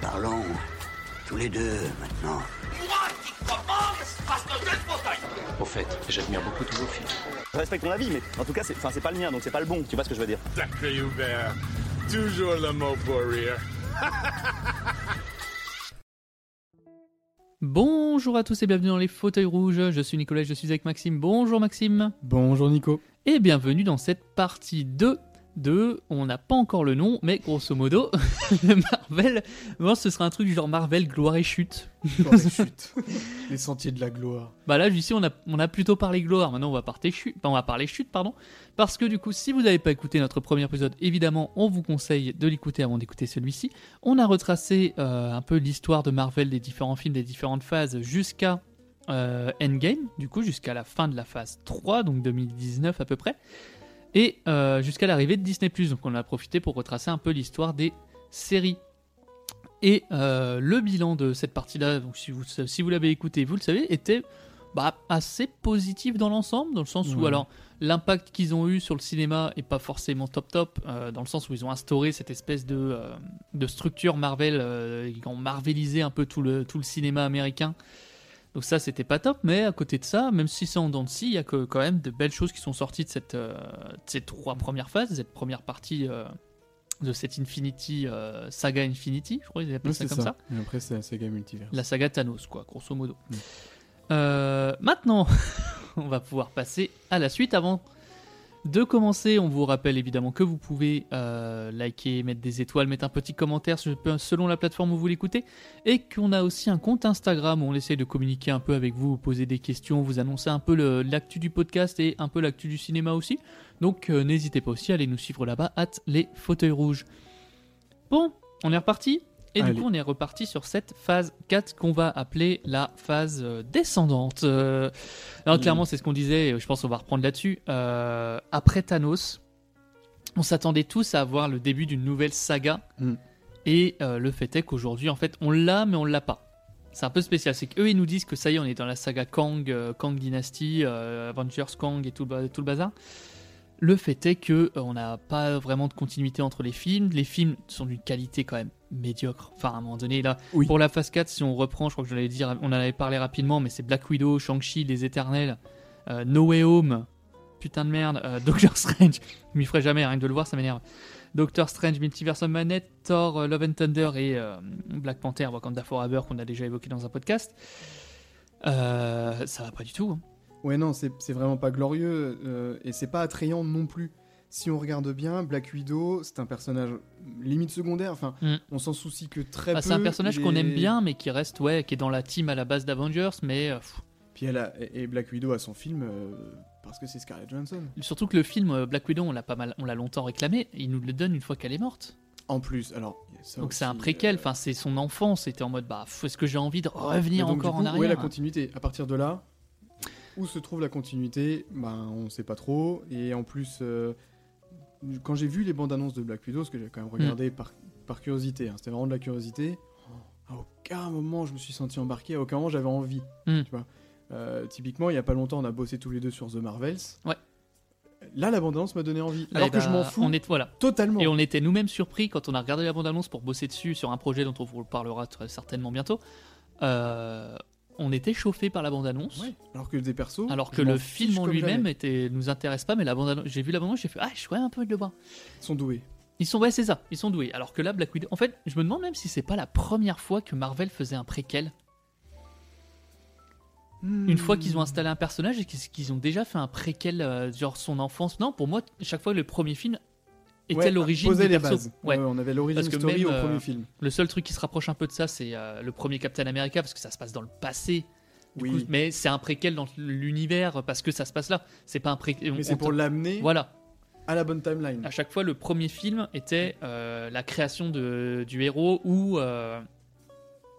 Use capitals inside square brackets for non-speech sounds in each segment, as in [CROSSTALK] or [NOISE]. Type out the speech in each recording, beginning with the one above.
Parlons tous les deux maintenant. Moi qui commence parce que je fauteuil Au fait, j'admire beaucoup tous vos films. Je respecte ton avis, mais en tout cas, c'est enfin, c'est pas le mien, donc c'est pas le bon. Tu vois ce que je veux dire Sacré Hubert, toujours le mot pour rire. [LAUGHS] Bonjour à tous et bienvenue dans les fauteuils rouges. Je suis Nicolas, je suis avec Maxime. Bonjour Maxime. Bonjour Nico. Et bienvenue dans cette partie 2 de, on n'a pas encore le nom, mais grosso modo, [LAUGHS] Marvel, bon, ce sera un truc du genre Marvel gloire et chute. Gloire et chute. Les sentiers de la gloire. Bah là, ici, on a, on a plutôt parlé gloire. Maintenant, on va parler chute, on va parler chute, pardon. Parce que du coup, si vous n'avez pas écouté notre premier épisode, évidemment, on vous conseille de l'écouter avant d'écouter celui-ci. On a retracé euh, un peu l'histoire de Marvel, des différents films, des différentes phases, jusqu'à euh, Endgame, du coup, jusqu'à la fin de la phase 3, donc 2019 à peu près. Et euh, jusqu'à l'arrivée de Disney ⁇ donc on a profité pour retracer un peu l'histoire des séries. Et euh, le bilan de cette partie-là, donc si vous, si vous l'avez écouté, vous le savez, était bah, assez positif dans l'ensemble, dans le sens où Ouais. alors l'impact qu'ils ont eu sur le cinéma est pas forcément top top, euh, dans le sens où ils ont instauré cette espèce de, euh, de structure Marvel, ils ont marvelisé un peu tout le, tout le cinéma américain. Donc ça, c'était pas top, mais à côté de ça, même si c'est en dents de scie, il y a que, quand même de belles choses qui sont sorties de, cette, euh, de ces trois premières phases, de cette première partie euh, de cette Infinity, euh, saga Infinity, je crois qu'ils appellent ça comme ça. ça. Et après, c'est la saga multivers. La saga Thanos, quoi, grosso modo. Mm. Maintenant, [LAUGHS] on va pouvoir passer à la suite. Avant de commencer, on vous rappelle évidemment que vous pouvez euh, liker, mettre des étoiles, mettre un petit commentaire sur- selon la plateforme où vous l'écoutez, et qu'on a aussi un compte Instagram où on essaie de communiquer un peu avec vous, vous poser des questions, vous annoncer un peu l'actu du podcast et un peu l'actu du cinéma aussi. Donc euh, n'hésitez pas aussi à aller nous suivre là-bas, at les fauteuils rouges. Bon, on est reparti? Et Allez. du coup, on est reparti sur cette phase 4 qu'on va appeler la phase euh, descendante. Euh, alors, Mm. clairement, c'est ce qu'on disait, et je pense qu'on va reprendre là-dessus. Euh, après Thanos, on s'attendait tous à avoir le début d'une nouvelle saga. Mm. Et euh, le fait est qu'aujourd'hui, en fait, on l'a, mais on l'a pas. C'est un peu spécial. C'est qu'eux, ils nous disent que ça y est, on est dans la saga Kang, Kang Dynasty, Avengers Kang et tout, le tout le bazar. Le fait est que on n'a pas vraiment de continuité entre les films. Les films sont d'une qualité quand même médiocre. Enfin, à un moment donné, là, Oui. pour la phase 4, si on reprend, je crois que je l'avais dit, on en avait parlé rapidement, mais c'est Black Widow, Shang-Chi, Les Éternels, euh, No Way Home, putain de merde, euh, Doctor Strange, je [LAUGHS] m'y ferai jamais, rien que de le voir, ça m'énerve. Doctor Strange, Multiverse of Thor, euh, Love and Thunder et euh, Black Panther, Wakanda Forever, qu'on a déjà évoqué dans un podcast. Ça va pas du tout. hein. Ouais, non, c'est vraiment pas glorieux et c'est pas attrayant non plus. Si on regarde bien, Black Widow, c'est un personnage limite secondaire. Enfin, Mm. on s'en soucie que très Bah, peu. c'est un personnage qu'on aime bien, mais qui reste, ouais, qui est dans la team à la base d'Avengers, mais euh, pff, Puis elle a... et Black Widow a son film euh, parce que c'est Scarlett Johansson. surtout que le film euh, Black Widow, on l'a pas mal, on l'a longtemps réclamé, il nous le donne une fois qu'elle est morte. En plus, alors. Donc c'est un préquel, euh, enfin c'est son enfance, c'était en mode bah est-ce que j'ai envie de revenir donc, encore en arrière Où est la continuité? À partir de là, où se trouve la continuité? Ben, on sait pas trop. Et en plus, euh, quand j'ai vu les bandes annonces de Black Widow, ce que j'ai quand même regardé par, par curiosité, hein, c'était vraiment de la curiosité, à aucun moment je me suis senti embarqué, à aucun moment j'avais envie. Mm. Tu vois Euh, typiquement, il y a pas longtemps, on a bossé tous les deux sur The Marvels. Ouais. Là, la bande annonce m'a donné envie. Alors Eh que je bah, m'en fous On est, voilà. totalement. Et on était nous-mêmes surpris quand on a regardé la bande-annonce pour bosser dessus sur un projet dont on vous parlera très certainement bientôt. Euh, on était chauffé par la bande-annonce. Ouais. Alors que des persos. Alors que le film en lui-même était nous intéresse pas, mais la bande j'ai vu la bande-annonce, j'ai fait ah, je suis un peu de le voir. Ils sont doués. Ils sont ouais, c'est ça, ils sont doués. Alors que là, Black Widow, en fait, je me demande même si c'est pas la première fois que Marvel faisait un préquel. Une fois qu'ils ont installé un personnage et qu'ils qu'ils ont déjà fait un préquel, euh, genre son enfance. Non, pour moi, chaque fois le premier film était Ouais, l'origine du les bases. Ouais. On avait l'origine story même, au euh, premier film. Le seul truc qui se rapproche un peu de ça, c'est euh, le premier Captain America parce que ça se passe dans le passé. Du Oui. coup, mais c'est un préquel dans l'univers parce que ça se passe là. C'est pas un préquel. Mais c'est pour l'amener Voilà. à la bonne timeline. À chaque fois, le premier film était euh, la création de, du héros où euh,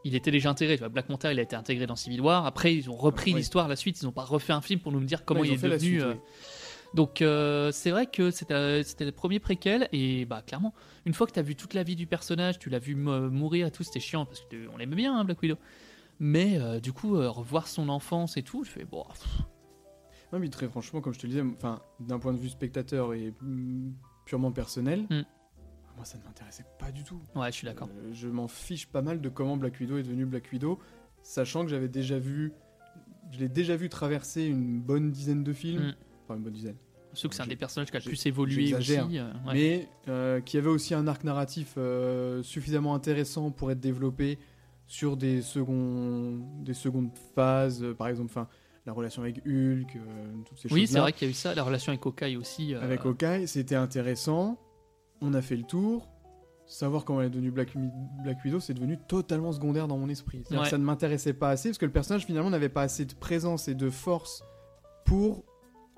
il était déjà intégré. Tu vois, Black Panther, il a été intégré dans Civil War. Après, ils ont repris l'histoire, la suite. Ils n'ont pas refait un film pour nous dire comment Ouais, il est devenu. suite, euh, oui. Donc euh, c'est vrai que c'était euh, le premier préquel et bah clairement une fois que tu as vu toute la vie du personnage, tu l'as vu mourir et tout, c'était chiant parce que on l'aimait bien hein, Black Widow. Mais euh, du coup euh, revoir son enfance et tout, je fais bon Non, mais très franchement, comme je te le disais, enfin, d'un point de vue spectateur et purement personnel, Mm. moi ça ne m'intéressait pas du tout. Ouais, je suis d'accord. Je m'en fiche pas mal de comment Black Widow est devenu Black Widow, sachant que j'avais déjà vu, je l'ai déjà vu traverser une bonne dizaine de films, Mm. Une bonne dizaine, Surtout que c'est un des personnages qui a le plus évolué aussi. euh, ouais. mais euh, qui avait aussi un arc narratif euh, suffisamment intéressant pour être développé sur des secondes, des secondes phases, par exemple, enfin la relation avec Hulk, toutes ces choses. Oui, c'est vrai qu'il y a eu ça, la relation avec Hawkeye aussi. Avec Hawkeye, c'était intéressant. On a fait le tour. Savoir comment elle est devenue Black, Widow, c'est devenu totalement secondaire dans mon esprit. Ouais. ça ne m'intéressait pas assez parce que le personnage finalement n'avait pas assez de présence et de force pour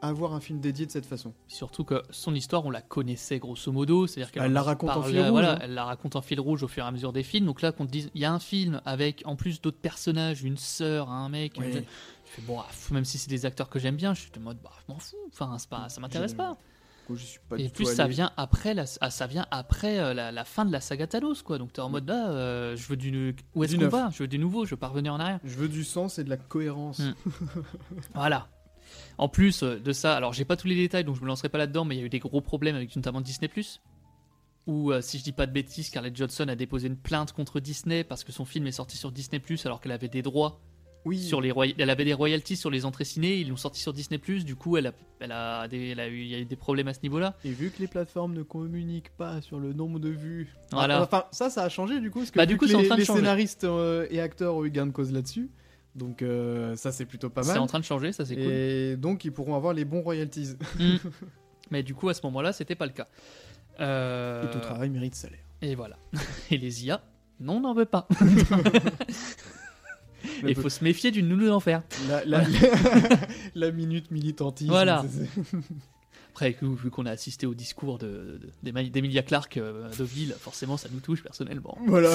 avoir un film dédié de cette façon. Surtout que son histoire, on la connaissait grosso modo. C'est-à-dire qu'elle Elle la raconte en fil rouge, Voilà, hein. elle la raconte en fil rouge au fur et à mesure des films. Donc là, qu'on te dise, il y a un film avec en plus d'autres personnages, une sœur, un mec. Oui. une- Tu fais bon, ah, même si c'est des acteurs que j'aime bien, je suis de mode, bah, je m'en fous. Enfin, pas, ça m'intéresse Je- pas. Du coup, j'y suis pas Et du plus tout ça vient après, la, ah, ça vient après euh, la, la fin de la saga Thanos, quoi. Donc t'es en mode là, euh, je veux du, où est-ce Du qu'on neuf. va? Je veux du nouveau, je veux pas revenir en arrière. Je veux du sens et de la cohérence. Mm. [LAUGHS] Voilà. En plus euh, de ça, alors j'ai pas tous les détails donc je me lancerai pas là-dedans, mais il y a eu des gros problèmes avec notamment Disney où euh, si je dis pas de bêtises, Scarlett Johansson a déposé une plainte contre Disney parce que son film est sorti sur Disney alors qu'elle avait des droits Oui, sur les roya- elle avait des royalties sur les entrées ciné, ils l'ont sorti sur Disney du coup elle a, elle a, des- elle a eu, il y a eu des problèmes à ce niveau-là. et vu que les plateformes ne communiquent pas sur le nombre de vues. Voilà. Enfin, ça, ça a changé du coup. Parce que Bah, du coup, que les, scénaristes euh, et acteurs ont eu gain de cause là-dessus. Donc, euh, ça, c'est plutôt pas C'est mal. en train de changer, ça c'est cool. Et donc, ils pourront avoir les bons royalties. Mm. [LAUGHS] Mais du coup à ce moment-là c'était pas le cas. Euh, Et tout travail mérite salaire. Et voilà. [LAUGHS] Et les IA, non, on n'en veut pas. [LAUGHS] Il faut se méfier d'une nounou d'enfer. La, la, la minute militantisme. Voilà. c'est- c'est- Après, vu qu'on a assisté au discours de, de- d'Emilia Clarke euh, de Ville, forcément ça nous touche personnellement. Voilà.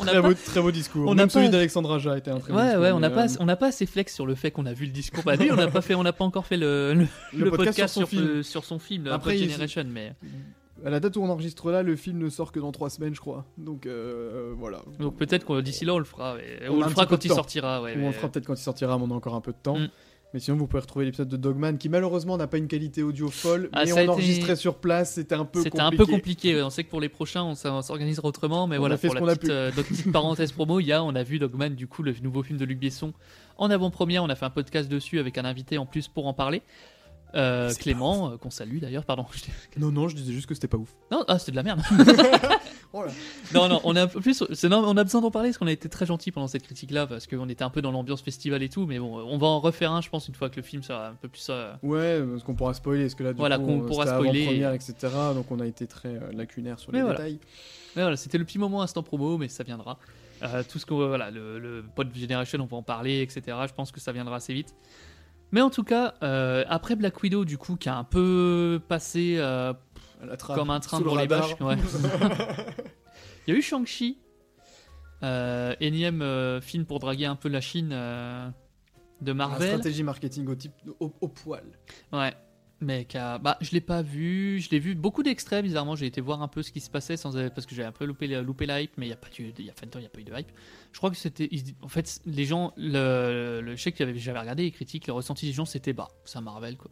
Euh, On n'a très, pas- beau, très beau discours. on Même n'a celui pas- d'Alexandre Aja était un très beau Ouais, discours. ouais, on n'a pas, euh, on n'a pas assez flex sur le fait qu'on a vu le discours. Bah, lui, on n'a pas fait, on n'a pas encore fait le, le, le podcast, sur, son film. euh, sur son film, le Après, il- Generation, mais À la date où on enregistre là, le film ne sort que dans trois semaines, je crois. Donc euh, voilà. donc peut-être qu'on d'ici là on le fera. On a le fera quand il sortira. Ouais, Ou on mais- le fera peut-être quand il sortira, mais on a encore un peu de temps. Mm. Mais sinon, vous pouvez retrouver l'épisode de Dogman qui malheureusement n'a pas une qualité audio folle, Ah, mais on a été- enregistrait sur place, c'était un peu compliqué. C'était un peu compliqué. On sait que pour les prochains, on s'organisera autrement. Mais On voilà, a fait pour ce la a petite, euh, notre petite [LAUGHS] parenthèse promo, il y a, on a vu Dogman, du coup, le nouveau film de Luc Besson en avant-première. On a fait un podcast dessus avec un invité en plus pour en parler. Euh, Clément, euh, qu'on salue d'ailleurs, pardon. [LAUGHS] Non, non, je disais juste que c'était pas ouf. Non, ah, c'était de la merde. [LAUGHS] Oh là. non, non, on a un peu plus. c'est- non, on a besoin d'en parler parce qu'on a été très gentil pendant cette critique-là parce qu'on était un peu dans l'ambiance festival et tout. Mais bon, on va en refaire un, je pense, une fois que le film sera un peu plus. euh, Ouais, parce qu'on pourra spoiler, parce que là, du Voilà, coup, qu'on euh, pourra spoiler. avant-première, etc. Donc on a été très euh, lacunaire sur les Mais voilà. détails. Mais voilà, c'était le petit moment instant promo, mais ça viendra. Euh, tout ce que voilà, le, le Pod Generation, on va en parler, etc. Je pense que ça viendra assez vite. Mais en tout cas, euh, après Black Widow, du coup, qui a un peu passé comme un train sous le pour les radar. vaches. ouais. [LAUGHS] Il y a eu Shang-Chi, euh, énième euh, film pour draguer un peu la Chine euh, de La Marvel. stratégie marketing au, type, au, au poil. Ouais. Mais qu'a- bah, je l'ai pas vu, je l'ai vu beaucoup d'extraits, bizarrement, j'ai été voir un peu ce qui se passait sans, parce que j'ai un peu loupé, loupé la hype, mais il y a pas eu, il y a fait un temps, il y a pas eu de hype. Je crois que c'était, ils- en fait, les gens, le, le je sais que j'avais j'avais regardé les critiques, le ressenti des gens, c'était bah, c'est un Marvel quoi.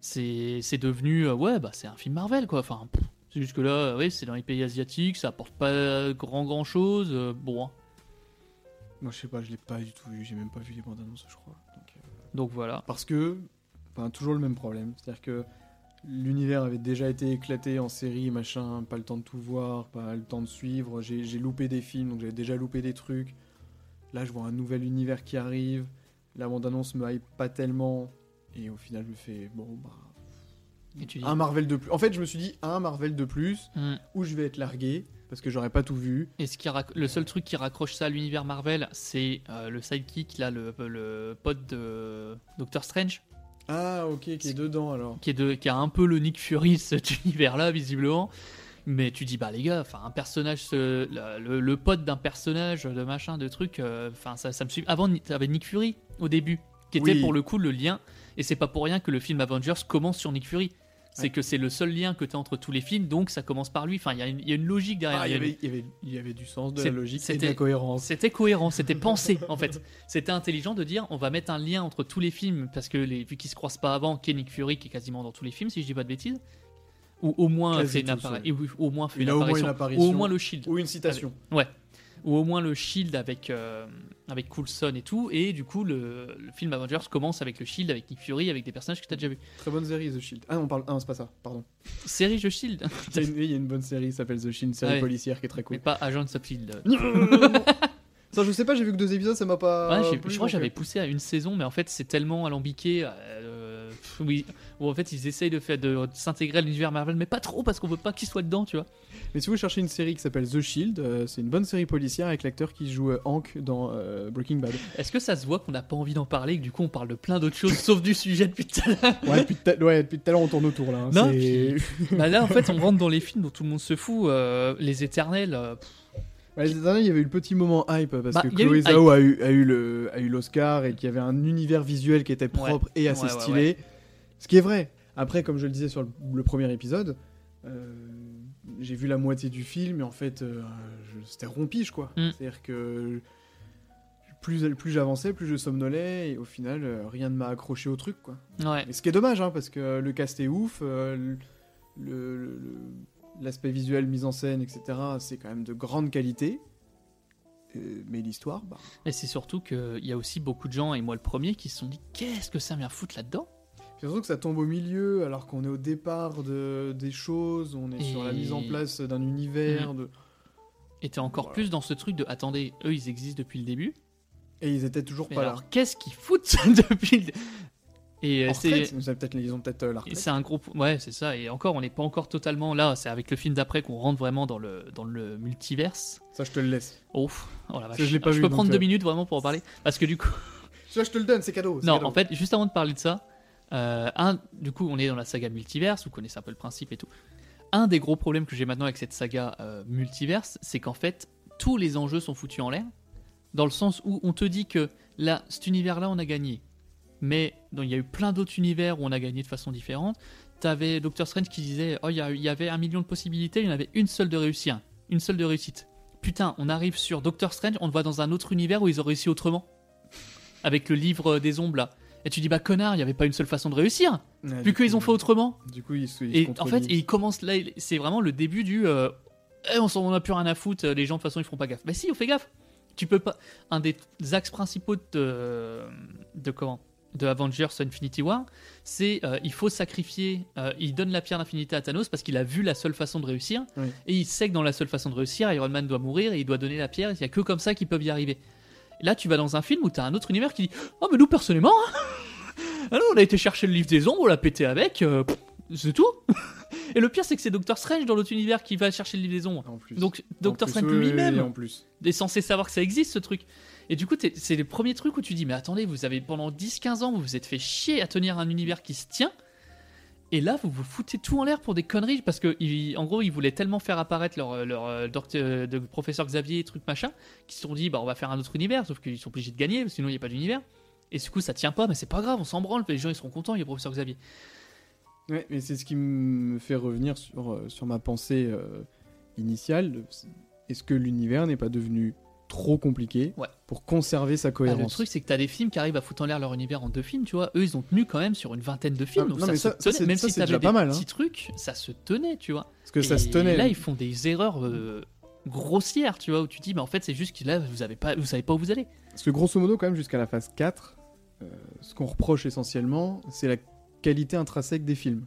C'est, devenu, euh, ouais, bah c'est un film Marvel quoi. Enfin, c'est juste que là, euh, oui, c'est dans les pays asiatiques, ça apporte pas grand grand chose. euh, bon, hein. Moi, je sais pas, je l'ai pas du tout vu. J'ai même pas vu les bandes annonces, je crois. Donc, donc voilà. Parce que, enfin, toujours le même problème. C'est-à-dire que l'univers avait déjà été éclaté en série, machin, pas le temps de tout voir, pas le temps de suivre. J'ai j'ai loupé des films, donc j'avais déjà loupé des trucs. Là, je vois un nouvel univers qui arrive. La bande-annonce me hype pas tellement. Et au final, je me fais, bon, bah. Et tu dis, Un Marvel de plus. En fait, je me suis dit, un Marvel de plus, Hmm. où je vais être largué, parce que j'aurais pas tout vu. Et ce qui rac- le seul truc qui raccroche ça à l'univers Marvel, c'est euh, le sidekick, là, le, le pote de Doctor Strange, Ah, ok, qui est dedans alors. qui, est de, qui a un peu le Nick Fury de cet [LAUGHS] univers-là, visiblement. Mais tu dis, bah les gars, enfin, un personnage, ce- le, pote d'un personnage, de machin, de truc, euh, ça, ça me suit. Avant, t'avais Nick Fury au début, qui était Oui. pour le coup le lien. Et c'est pas pour rien que le film Avengers commence sur Nick Fury. C'est Ouais. que c'est le seul lien que tu as entre tous les films, donc ça commence par lui. Enfin, il y, a une- il y a une logique derrière. Ah, il y avait, y avait, y avait du sens, de la logique et de c'était- la cohérence. C'était cohérent, c'était [LAUGHS] pensé en fait. C'était intelligent de dire on va mettre un lien entre tous les films parce que les, vu qu'ils se croisent pas avant, Nick Fury qui est quasiment dans tous les films si je dis pas de bêtises. Ou au moins fait une, appara- oui, au moins fait une apparition. Ou au moins le shield. Ou une citation. Ouais. Ou au moins le shield avec, euh, avec Coulson et tout. Et du coup, le, le film Avengers commence avec le shield, avec Nick Fury, avec des personnages que tu as déjà vus. Très bonne série, The Shield. Ah non, on parle. Ah, non, c'est pas ça, pardon. Série The Shield, [LAUGHS] Il y a une- bonne série qui s'appelle The Shield, une série Ouais. policière qui est très mais cool. pas Agent of Shield. [LAUGHS] ça, je sais pas, j'ai vu que deux épisodes, ça m'a pas. Ouais, je crois que j'avais euh, poussé à une saison, mais en fait c'est tellement alambiqué. euh, oui, où en fait ils essayent de faire de, s'intégrer à l'univers Marvel, mais pas trop parce qu'on veut pas qu'ils soient dedans, tu vois. Mais si vous cherchez une série qui s'appelle The Shield, euh, c'est une bonne série policière avec l'acteur qui joue euh, Hank dans euh, Breaking Bad. Est-ce que ça se voit qu'on n'a pas envie d'en parler et que du coup on parle de plein d'autres choses [LAUGHS] sauf du sujet depuis tout à l'heure? Ouais, depuis tout à ouais, l'heure, on tourne autour là. hein. Non, [LAUGHS] Bah là en fait on rentre dans les films dont tout le monde se fout, les éternels. les derniers, il y avait eu le petit moment hype parce Bah, que Chloé. Zhao a eu, a l'Oscar et qu'il y avait un univers visuel qui était propre et assez ouais, stylé. Ce qui est vrai. Après, comme je le disais sur le, le premier épisode, euh, j'ai vu la moitié du film et en fait, euh, c'était rompiche quoi. Mm. C'est-à-dire que plus, plus j'avançais, plus je somnolais et au final, euh, rien ne m'a accroché au truc quoi. ouais. Et ce qui est dommage, hein, parce que le cast est ouf, le- le- le- l'aspect visuel, mise en scène, etc., c'est quand même de grande qualité. Euh, mais l'histoire, bah. Et c'est surtout qu'il y a aussi beaucoup de gens, et moi le premier, qui se sont dit qu'est-ce que ça vient foutre là-dedans? C'est surtout que ça tombe au milieu, alors qu'on est au départ de, des choses, on est sur la mise en place d'un univers, de... Et t'es encore Voilà. plus dans ce truc de attendez, eux ils existent depuis le début. et ils étaient toujours Mais pas alors là. qu'est-ce qu'ils foutent [LAUGHS] depuis le... Et euh, c'est retraite, ils ont peut-être ils ont peut-être euh, c'est un gros ouais c'est ça et encore on n'est pas encore totalement là c'est avec le film d'après qu'on rentre vraiment dans le dans le multiverse Ça, je te le laisse. ouf oh la vache je l'ai pas vu, peux donc, prendre euh, deux minutes vraiment pour en parler parce que du coup Ça, je te le donne, c'est cadeau. non cadeau. en fait juste avant de parler de ça euh, un du coup on est dans la saga multiverse vous connaissez un peu le principe et tout un des gros problèmes que j'ai maintenant avec cette saga euh, multiverse c'est qu'en fait tous les enjeux sont foutus en l'air dans le sens où on te dit que là cet univers là on a gagné mais il y a eu plein d'autres univers où on a gagné de façon différente. T'avais Doctor Strange qui disait Oh, il y, avait un million de possibilités, il y en avait une seule de réussir. Une seule de réussite. Putain, on arrive sur Doctor Strange, on le voit dans un autre univers où ils ont réussi autrement. Avec le livre des ombres là. Et tu dis Bah connard, il n'y avait pas une seule façon de réussir. Ouais, Vu qu'ils ont fait autrement. Du coup, ils ils Et se en fait, et il commence là, c'est vraiment le début du euh, Eh, on s'en a plus rien à foutre, les gens de toute façon ils feront pas gaffe. Mais si, on fait gaffe. Tu peux pas. Un des axes principaux de, de comment? De Avengers Infinity War, c'est euh, il faut sacrifier. euh, il donne la pierre d'infinité à Thanos parce qu'il a vu la seule façon de réussir Oui. et il sait que dans la seule façon de réussir, Iron Man doit mourir et il doit donner la pierre. Il y a que comme ça qu'ils peuvent y arriver. Et là, tu vas dans un film où tu as un autre univers qui dit Oh, mais nous personnellement, hein, ah non, on a été chercher le livre des ombres, on l'a pété avec, euh, c'est tout. [LAUGHS] Et le pire, c'est que c'est Doctor Strange dans l'autre univers qui va chercher le livre des ombres. En plus. Donc, En Doctor plus, Strange lui-même est censé savoir que ça existe ce truc. Et du coup, c'est les premiers trucs où tu dis, mais attendez, vous avez pendant 10-15 ans, vous vous êtes fait chier à tenir un univers qui se tient. Et là, vous vous foutez tout en l'air pour des conneries, parce que, en gros, ils voulaient tellement faire apparaître leur, euh, docteur- euh, de professeur Xavier, truc machin, qu'ils se sont dit, bah, on va faire un autre univers, sauf qu'ils sont obligés de gagner, sinon, il n'y a pas d'univers. Et du coup, ça tient pas, mais c'est pas grave, on s'en branle, les gens, ils seront contents, il y a professeur Xavier. Ouais, mais c'est ce qui me fait revenir sur, euh, ma pensée initiale. Est-ce que l'univers n'est pas devenu trop compliqué Ouais. pour conserver sa Bah, cohérence le truc, c'est que t'as des films qui arrivent à foutre en l'air leur univers en deux films, tu vois. Eux, ils ont tenu quand même sur une vingtaine de films. Ah, donc non, ça mais tenait. même ça, si déjà des pas mal, hein. petits trucs, ça se tenait, tu vois. Parce que ça se Et tenait. Là, ils font des erreurs euh, grossières, tu vois, où tu dis, mais en fait, c'est juste que là, vous avez pas, vous savez pas où vous allez. Parce que grosso modo, quand même, jusqu'à la phase 4, euh, ce qu'on reproche essentiellement, c'est la qualité intrinsèque des films.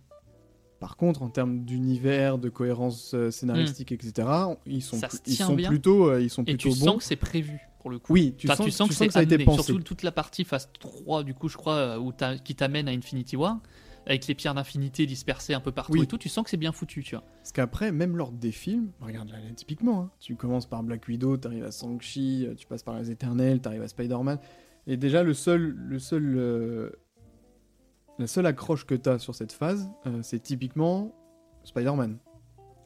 Par contre, en termes d'univers, de cohérence euh, scénaristique, etc., ils sont, Hmm. Ça pl- se ils sont bien. plutôt, euh, ils sont Et tu bons. sens que c'est prévu, pour le coup. Oui, tu Enfin, sens, tu sens que, tu c'est que ça a été pensé. surtout toute la partie phase 3, du coup, je crois, euh, où qui t'amène à Infinity War, avec les pierres d'infinité dispersées un peu partout Oui. et tout, tu sens que c'est bien foutu, tu vois. Parce qu'après, même lors des films, regarde là, là, typiquement, hein, tu commences par Black Widow, t'arrives à Shang-Chi, tu passes par les Éternels, t'arrives à Spider-Man, et déjà le seul, le seul, euh, la seule accroche que t'as sur cette phase, euh, c'est typiquement Spider-Man,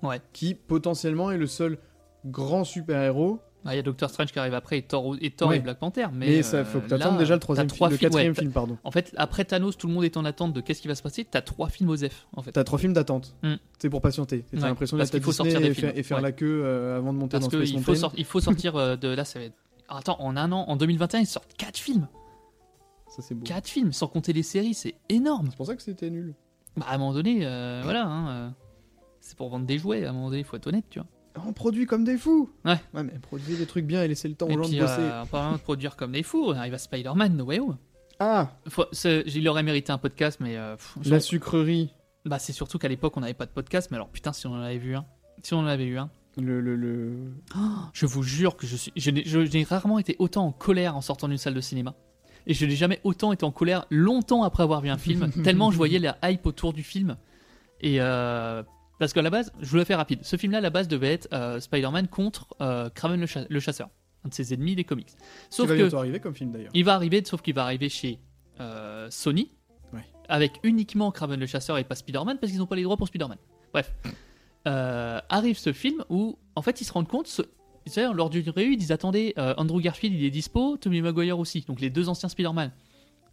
Ouais. qui potentiellement est le seul grand super-héros, Ah, Il y a Doctor Strange qui arrive après et Thor, et, Thor Ouais. et Black Panther. Mais, mais, ça euh, faut que là, t'attendes déjà le troisième, trois film, le quatrième ouais, film, pardon. En fait, après Thanos, tout le monde est en attente de qu'est-ce qui va se passer. T'as trois films aux F, en fait. T'as trois films d'attente. Mm. C'est pour patienter. T'as Ouais, l'impression d'être faut sortir des et, films. faire, et faire Ouais. la queue euh, avant de monter Parce dans Space qu'il faut, il faut sortir euh, de là, ça va être. Attends, en un an, en 2021, ils sortent quatre films. Ça c'est beau. Quatre films, sans compter les séries, c'est énorme. C'est pour ça que c'était nul. Bah, à un moment donné, euh, voilà. hein, euh. C'est pour vendre des jouets, à un moment donné, il faut être honnête, tu vois. On produit comme des fous. Ouais. Ouais, mais produisez des trucs bien et laissez le temps aux gens puis, de bosser. euh, en parlant de produire comme des fous, on arrive à Spider-Man No Way Home. Ah, Faut- Il aurait mérité un podcast, mais euh, pff, la sucrerie. bah, c'est surtout qu'à l'époque, on n'avait pas de podcast, mais alors putain, si on en avait vu un. Si on en avait eu un. Le, le, le... Je vous jure que je suis. Je n'ai je- rarement été autant en colère en sortant d'une salle de cinéma. Et je n'ai jamais autant été en colère longtemps après avoir vu un film, [LAUGHS] tellement je voyais la hype autour du film. Et euh, parce qu'à la base, je vous le fais rapide. Ce film-là, à la base, devait être euh, Spider-Man contre euh, Kraven le, cha- le chasseur, un de ses ennemis des comics. Sauf va que bientôt arriver comme film d'ailleurs. il va arriver, sauf qu'il va arriver chez euh, Sony, Ouais. avec uniquement Kraven le chasseur et pas Spider-Man parce qu'ils n'ont pas les droits pour Spider-Man. Bref, arrive ce film où en fait ils se rendent compte, ce- lors d'une réunion, ils disent attendez, euh, Andrew Garfield il est dispo, Tommy Maguire aussi, donc les deux anciens Spider-Man.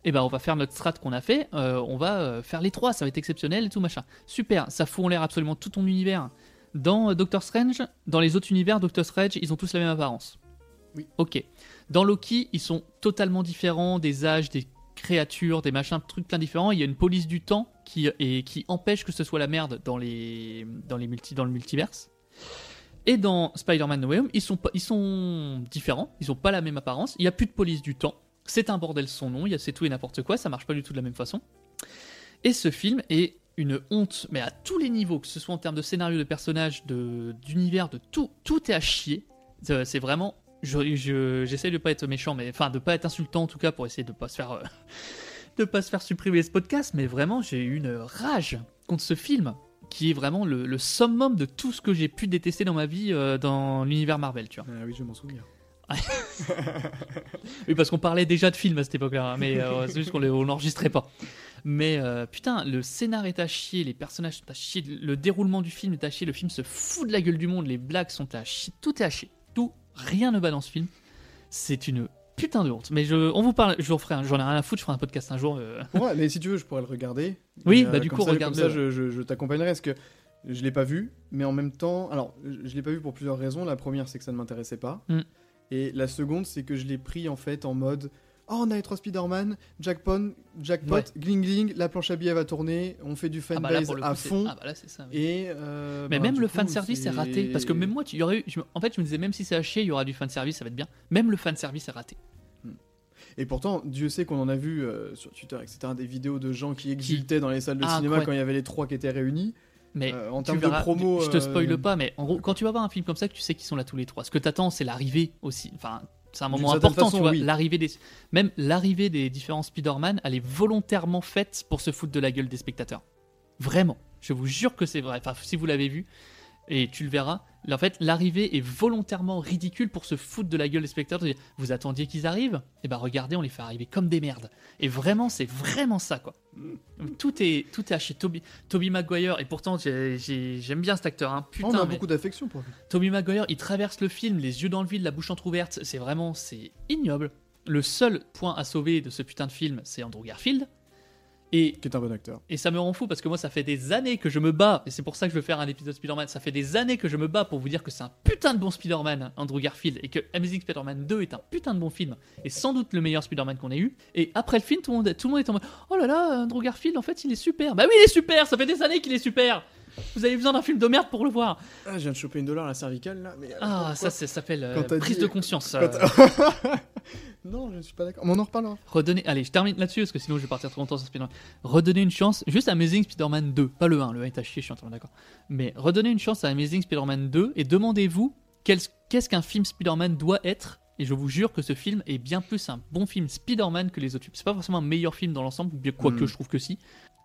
Et ben on va faire notre strat qu'on a fait, euh, on va euh, faire les trois, ça va être exceptionnel et tout machin. Super, ça fout en l'air absolument tout ton univers. Dans Doctor Strange, dans les autres univers, Doctor Strange, ils ont tous la même apparence. Oui. Ok. Dans Loki, ils sont totalement différents, des âges, des créatures, des machins, trucs plein différents. Il y a une police du temps qui, et qui empêche que ce soit la merde dans, les, dans, les multi, dans le multiverse. Et dans Spider-Man No Way Home, ils sont, pas, ils sont différents, ils ont pas la même apparence. Il n'y a plus de police du temps. C'est un bordel son nom, c'est tout et n'importe quoi, ça marche pas du tout de la même façon. Et ce film est une honte, mais à tous les niveaux, que ce soit en termes de scénario, de personnages, d'univers, de, tout, tout est à chier. Euh, C'est vraiment. je- je- J'essaie de pas être méchant, mais enfin de pas être insultant en tout cas pour essayer de pas se faire. euh, [LAUGHS] de pas se faire supprimer ce podcast, mais vraiment j'ai eu une rage contre ce film qui est vraiment le, le summum de tout ce que j'ai pu détester dans ma vie euh, dans l'univers Marvel, tu vois. Ah oui, je m'en souviens. [LAUGHS] Oui, parce qu'on parlait déjà de films à cette époque-là, hein, mais euh, c'est juste qu'on n'enregistrait pas. Mais euh, putain, le scénar est à chier, les personnages sont à chier, le déroulement du film est à chier, le film se fout de la gueule du monde, les blagues sont à chier, tout est à chier. Tout, rien ne va dans ce film. C'est une putain de honte. Mais je, on vous parle, je vous ferai, un- j'en ai rien à foutre, je ferai un podcast un jour. euh. Ouais, mais si tu veux, je pourrais le regarder. Oui, bah, du comme coup, ça, regarde-le. Comme ça, je, je- je t'accompagnerai parce que je l'ai pas vu, mais en même temps, alors, je, je l'ai pas vu pour plusieurs raisons. La première, c'est que ça ne m'intéressait pas. Mm. Et la seconde, c'est que je l'ai pris en fait en mode. Oh, on a les trois Spider-Man, jackpot, jackpot, Ouais. gling gling, la planche à billets va tourner, on fait du Ah bah fanbase le coup, à fond. Ah bah là, ça. oui. Et euh, Mais bah, même le coup, fan service est... raté. Parce que même moi, tu, y aurait eu, je en fait, je me disais, même si c'est à chier, il y aura du fan service, ça va être bien. Même le fan service est raté. Et pourtant, Dieu sait qu'on en a vu euh, sur Twitter, etc., des vidéos de gens qui exultaient dans les salles de Ah, cinéma quand il y avait les trois qui étaient réunis. Mais Euh, en termes de promo, je te euh, spoile pas, mais en gros, quand tu vas voir un film comme ça, que tu sais qu'ils sont là tous les trois. Ce que t'attends, c'est l'arrivée aussi. Enfin, c'est un moment important, façon, tu vois. oui. L'arrivée des, même l'arrivée des différents Spider-Man, elle est volontairement faite pour se foutre de la gueule des spectateurs. Vraiment, je vous jure que c'est vrai. Enfin, si vous l'avez vu et tu le verras, en fait, l'arrivée est volontairement ridicule pour se foutre de la gueule des spectateurs. Vous attendiez qu'ils arrivent? Et ben regardez, on les fait arriver comme des merdes. Et vraiment, c'est vraiment ça, quoi. Tout est, tout est haché. Toby, Toby Maguire, et pourtant j'ai- j'ai- j'aime bien cet acteur, hein. putain. on a mais- beaucoup d'affection pour lui. Toby Maguire, il traverse le film, les yeux dans le vide, la bouche entrouverte. C'est vraiment, c'est ignoble. Le seul point à sauver de ce putain de film, c'est Andrew Garfield. Et, Qui est un bon acteur. et ça me rend fou parce que moi, ça fait des années que je me bats, et c'est pour ça que je veux faire un épisode Spider-Man. Ça fait des années que je me bats pour vous dire que c'est un putain de bon Spider-Man, Andrew Garfield, et que Amazing Spider-Man 2 est un putain de bon film, et sans doute le meilleur Spider-Man qu'on ait eu. Et après le film, tout le, monde, tout le monde est en mode Oh là là, Andrew Garfield, en fait, il est super. Bah oui, il est super, ça fait des années qu'il est super. Vous avez besoin d'un film de merde pour le voir. Ah, je viens de choper une dollar à la cervicale là. Mais, Ah, ça, ça s'appelle euh, prise dit- de conscience. Euh. [LAUGHS] non, je ne suis pas d'accord. On en reparlera. Redonner, allez, je termine là-dessus parce que sinon je vais partir trop longtemps sur Spider-Man. Redonner une chance, juste à Amazing Spider-Man 2, pas le 1, le 1 est à chier, je suis entièrement d'accord. Mais redonner une chance à Amazing Spider-Man 2 et demandez-vous qu'est-ce qu'un film Spider-Man doit être. Et je vous jure que ce film est bien plus un bon film Spider-Man que les autres films. C'est pas forcément un meilleur film dans l'ensemble, bien quoique Mm. je trouve que si.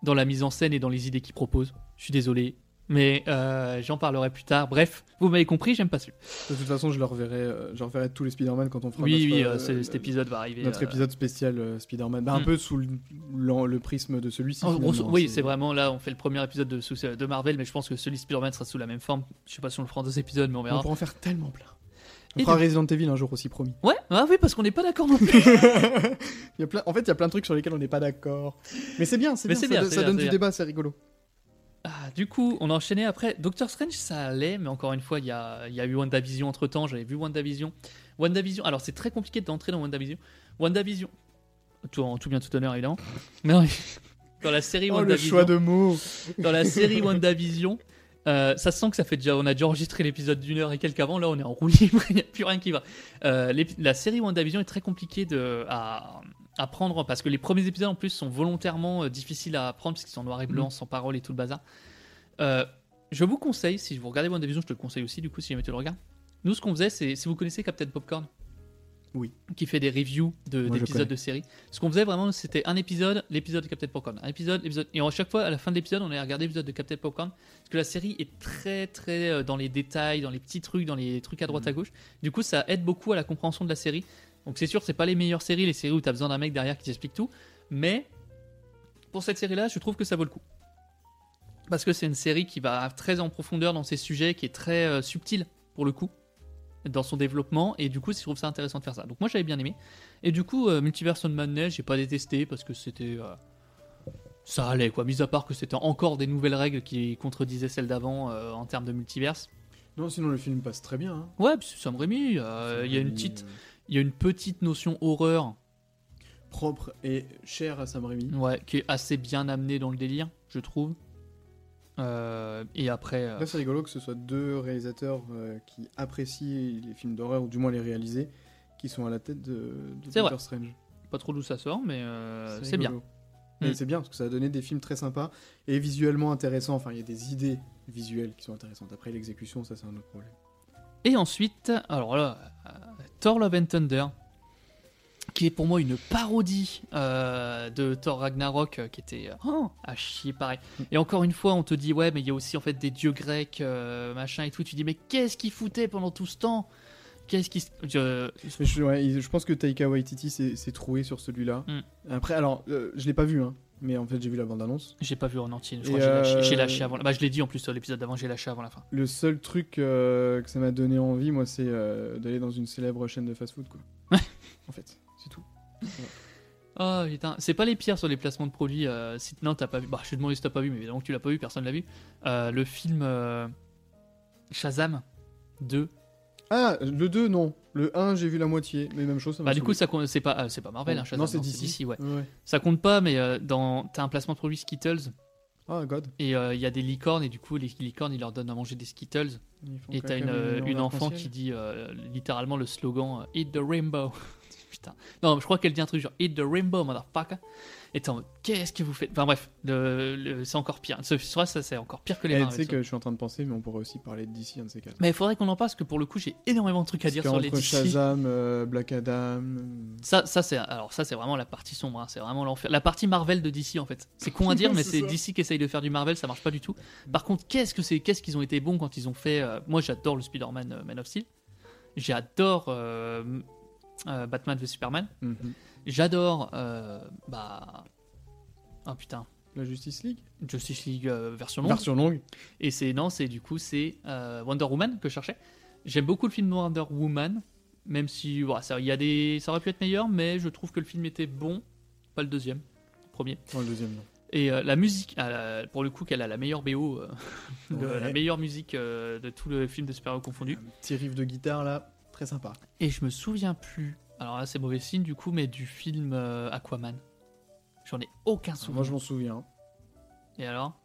Dans la mise en scène et dans les idées qu'il propose. Je suis désolé. Mais euh, j'en parlerai plus tard. Bref, vous m'avez compris, j'aime pas celui. De toute façon, je le reverrai, euh, je reverrai tous les Spider-Man quand on fera Oui, notre, oui, euh, euh, cet épisode va arriver. notre euh, épisode spécial euh, Spider-Man. Bah, Un Mm. peu sous le, prisme de celui-ci. Oui, c'est vraiment là, on fait le premier épisode de, de Marvel, mais je pense que celui Spider-Man sera sous la même forme. Je sais pas si on le fera en deux épisodes, mais on On verra. pourra en faire tellement plein. On Et fera Resident Evil un jour aussi, promis. Ouais, ah oui, parce qu'on n'est pas d'accord non plus. [LAUGHS] Il y a plein... En fait, il y a plein de trucs sur lesquels on n'est pas d'accord. Mais c'est bien, c'est bien, ça, bien, do- c'est ça bien, donne du bien. débat, c'est rigolo. Ah, du coup, on a enchaîné après. Doctor Strange, ça allait, mais encore une fois, il y a, il y a eu WandaVision entre temps. J'avais vu WandaVision. WandaVision, alors c'est très compliqué d'entrer dans WandaVision. WandaVision, tout, en tout bien, tout honneur évidemment. [LAUGHS] Mais non, dans la série Oh, le WandaVision. choix de mots. dans la série [LAUGHS] WandaVision, Euh, ça se sent que ça fait déjà, on a déjà enregistré l'épisode d'une heure et quelques avant. Là, on est en roue libre, il n'y a plus rien qui va. Euh, la série WandaVision est très compliquée de, à, à prendre parce que les premiers épisodes en plus sont volontairement euh, difficiles à prendre parce qu'ils sont noir et blanc, sans parole et tout le bazar. Euh, je vous conseille, si vous regardez WandaVision, je te le conseille aussi du coup si jamais tu le regardes. Nous, ce qu'on faisait, c'est si vous connaissez Captain Popcorn, Oui. qui fait des reviews de- d'épisodes connais. de séries. Ce qu'on faisait vraiment, c'était un épisode, l'épisode de Captain Popcorn, un épisode, l'épisode, et à chaque fois, à la fin de l'épisode, on allait regarder l'épisode de Captain Popcorn, parce que la série est très très euh, dans les détails, dans les petits trucs, dans les trucs à droite à gauche. Du coup, ça aide beaucoup à la compréhension de la série. Donc c'est sûr, c'est pas les meilleures séries, les séries où t'as besoin d'un mec derrière qui t'explique tout, mais pour cette série-là, je trouve que ça vaut le coup. Parce que c'est une série qui va très en profondeur dans ses sujets, qui est très euh, subtile pour le coup dans son développement et du coup je trouve ça intéressant de faire ça donc moi j'avais bien aimé et du coup euh, Multiverse of Madness j'ai pas détesté parce que c'était euh, ça allait quoi mis à part que c'était encore des nouvelles règles qui contredisaient celles d'avant euh, en termes de multiverse Non, sinon le film passe très bien. hein. ouais puis c'est Sam Raimi euh, il y a une petite il y a une petite notion horreur propre et cher à Sam Raimi. ouais qui est assez bien amenée dans le délire je trouve Euh, et après euh, Là, c'est rigolo que ce soit deux réalisateurs euh, qui apprécient les films d'horreur, ou du moins les réaliser, qui sont à la tête de, de vrai. Strange. pas trop d'où ça sort mais euh, c'est bien Mm. c'est bien parce que ça a donné des films très sympas et visuellement intéressants. Enfin, il y a des idées visuelles qui sont intéressantes. Après, l'exécution, ça, c'est un autre problème. Et ensuite, alors là, Thor Love and Thunder, qui est pour moi une parodie euh, de Thor Ragnarok, euh, qui était euh, oh, à chier pareil. Et encore une fois, on te dit ouais, mais il y a aussi en fait des dieux grecs, euh, machin et tout. Tu dis mais qu'est-ce qu'il foutait pendant tout ce temps? Qu'est-ce qui, se- je- je, ouais, il- je pense que Taika Waititi s'est troué sur celui-là. Mm. Après, alors, euh, je l'ai pas vu, hein, mais en fait, j'ai vu la bande-annonce. j'ai pas vu en entier. Je Et crois que j'ai lâché, euh, avant. Bah je l'ai dit en plus sur l'épisode d'avant, j'ai lâché avant la fin. Le seul truc euh, que ça m'a donné envie, moi, c'est euh, d'aller dans une célèbre chaîne de fast-food, quoi. en fait, c'est tout. Oh putain, c'est pas les pires sur les placements de produits. Euh, si non, t'as pas vu. Bah, je te demande si t'as pas vu, mais évidemment que tu l'as pas vu, personne l'a vu. Euh, le film euh, Shazam 2. Ah, le 2, non. Le 1, j'ai vu la moitié, mais même chose, ça Bah, du coup, saoulé. ça compte- c'est pas, euh, c'est pas Marvel, hein, Shazam, non, c'est DC. ouais. Ouais. Ça compte pas, mais euh, dans, t'as un placement de produit Skittles Ah, God. et euh, il y a des licornes et du coup, les licornes ils leur donnent à manger des Skittles et t'as une, une enfant qui dit euh, littéralement le slogan Eat the rainbow. Putain. Non, je crois qu'elle dit un truc genre Eat the rainbow, motherfucker. Et t'es en mode Qu'est-ce que vous faites? Enfin bref, le, le- c'est encore pire. Ce soit ça, c'est encore pire que les Marvel, tu sais que je suis en train de penser, mais on pourrait aussi parler de DC, un de ces quatre. Mais il faudrait qu'on en parle parce que pour le coup, j'ai énormément de trucs à dire sur les DC. Shazam, euh, Black Adam. euh, Ça, ça c'est alors ça c'est vraiment la partie sombre, hein, c'est vraiment l'enfer. La partie Marvel de DC en fait. C'est con à dire, [LAUGHS] mais C'est. DC qui essaye de faire du Marvel, ça marche pas du tout. Par contre, qu'est-ce que c'est, qu'est-ce qu'ils ont été bons quand ils ont fait. euh, moi, j'adore le Spider-Man euh, Man of Steel. J'adore euh, Batman v Superman. mhm. J'adore euh, bah oh putain La Justice League Justice League euh, version longue. Version longue. Et c'est non, c'est du coup c'est euh, Wonder Woman que je cherchais. J'aime beaucoup le film Wonder Woman, même si voilà, ça, il y a des, ça aurait pu être meilleur, mais je trouve que le film était bon. Pas le deuxième, le premier. Non, le deuxième, non. Et euh, la musique, euh, pour le coup, qu'elle a la meilleure BO, euh, [LAUGHS] de- Ouais. la meilleure musique euh, de tout le film de super-héros confondu. Un petit riff de guitare, là, très sympa. Et je me souviens plus. Alors là, c'est mauvais signe du coup, mais du film euh, Aquaman. J'en ai aucun souvenir. Moi, je m'en souviens. Et alors?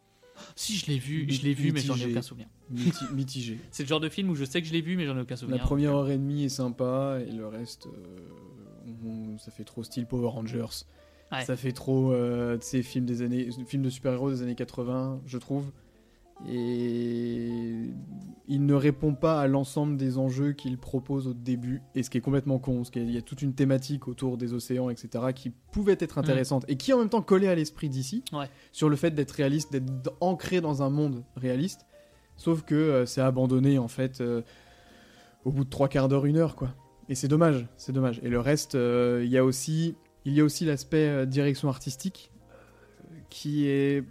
Si je l'ai vu, je l'ai vu, mais j'en ai aucun souvenir. Miti- mitigé. [LAUGHS] C'est le genre de film où je sais que je l'ai vu, mais j'en ai aucun La souvenir. première heure et demie est sympa, et le reste, euh, on- ça fait trop style Power Rangers. Ouais. Ça fait trop, euh, tu sais, films, des années, films de super-héros des années 80, je trouve. Et il ne répond pas à l'ensemble des enjeux qu'il propose au début, et ce qui est complètement con, parce qu'il y a toute une thématique autour des océans, etc., qui pouvait être intéressante, et qui en même temps collait à l'esprit d'ici, Ouais. sur le fait d'être réaliste, d'être ancré dans un monde réaliste, sauf que euh, c'est abandonné, en fait, euh, au bout de trois quarts d'heure, une heure, quoi. Et c'est dommage, c'est dommage. Et le reste, euh, il y a aussi, il y a aussi l'aspect direction artistique, qui est.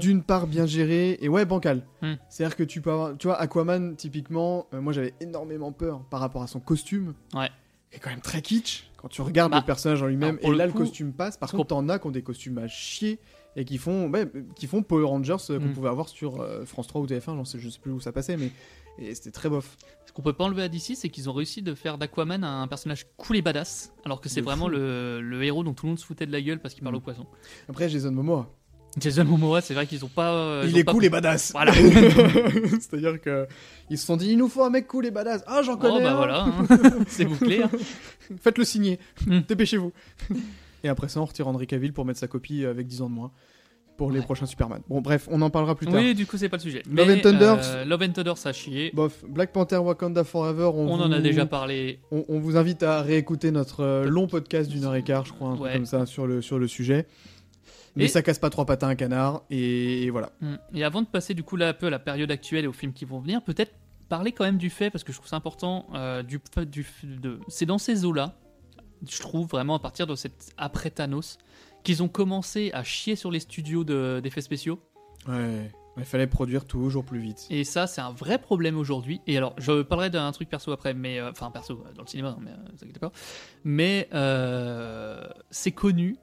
d'une part bien géré et ouais bancal. Hmm. C'est-à-dire que tu peux avoir, tu vois, Aquaman typiquement, euh, moi j'avais énormément peur par rapport à son costume. Ouais. Qui est quand même très kitsch quand tu regardes Bah, le personnage en lui-même. Et le là coup, le costume passe. Par contre, t'en as qui ont des costumes à chier et qui font, qui font Power Rangers euh, qu'on Hmm. pouvait avoir sur euh, France 3 ou TF1. J'en sais, je sais plus où ça passait, mais et c'était très bof. Ce qu'on peut pas enlever à DC, c'est qu'ils ont réussi de faire d'Aquaman un personnage cool et badass, alors que c'est vraiment le héros dont tout le monde se foutait de la gueule parce qu'il parle Mm. au poisson. Après Jason Momoa, Jason Momoa, c'est vrai qu'ils ont pas. euh, ils il ont est pas- cool et badass. Voilà. [LAUGHS] C'est-à-dire que ils se sont dit, il nous faut un mec cool et badass. Ah, j'en Oh connais. bah un. voilà, hein. [LAUGHS] c'est bouclé. hein. Faites-le signer. Hmm. Dépêchez-vous. et après ça, on retire Henry Cavill pour mettre sa copie avec 10 ans de moins pour les prochains Superman. Bon, bref, on en parlera plus tard. Oui, du coup, c'est pas le sujet. Love Mais, and Thunder, euh, Love and Thunder, ça chié. Bof, Black Panther Wakanda Forever, on, On en a déjà parlé. On, on vous invite à réécouter notre euh, long podcast d'une heure et quart, je crois, un truc Ouais. comme ça sur le, sur le sujet. Mais Et- ça casse pas trois patins à un canard, et, voilà. Mm. Et avant de passer du coup là un peu à la période actuelle et aux films qui vont venir, peut-être parler quand même du fait, parce que je trouve ça important, euh, du, fait- du, f- de, c'est dans ces eaux-là, je trouve vraiment à partir de cette après Thanos, qu'ils ont commencé à chier sur les studios de- d'effets spéciaux. Ouais, il fallait produire toujours plus vite. Et ça, c'est un vrai problème aujourd'hui. Et alors, je parlerai d'un truc perso après, mais euh, enfin perso euh, dans le cinéma, mais euh, vous inquiétez pas. Mais euh, c'est connu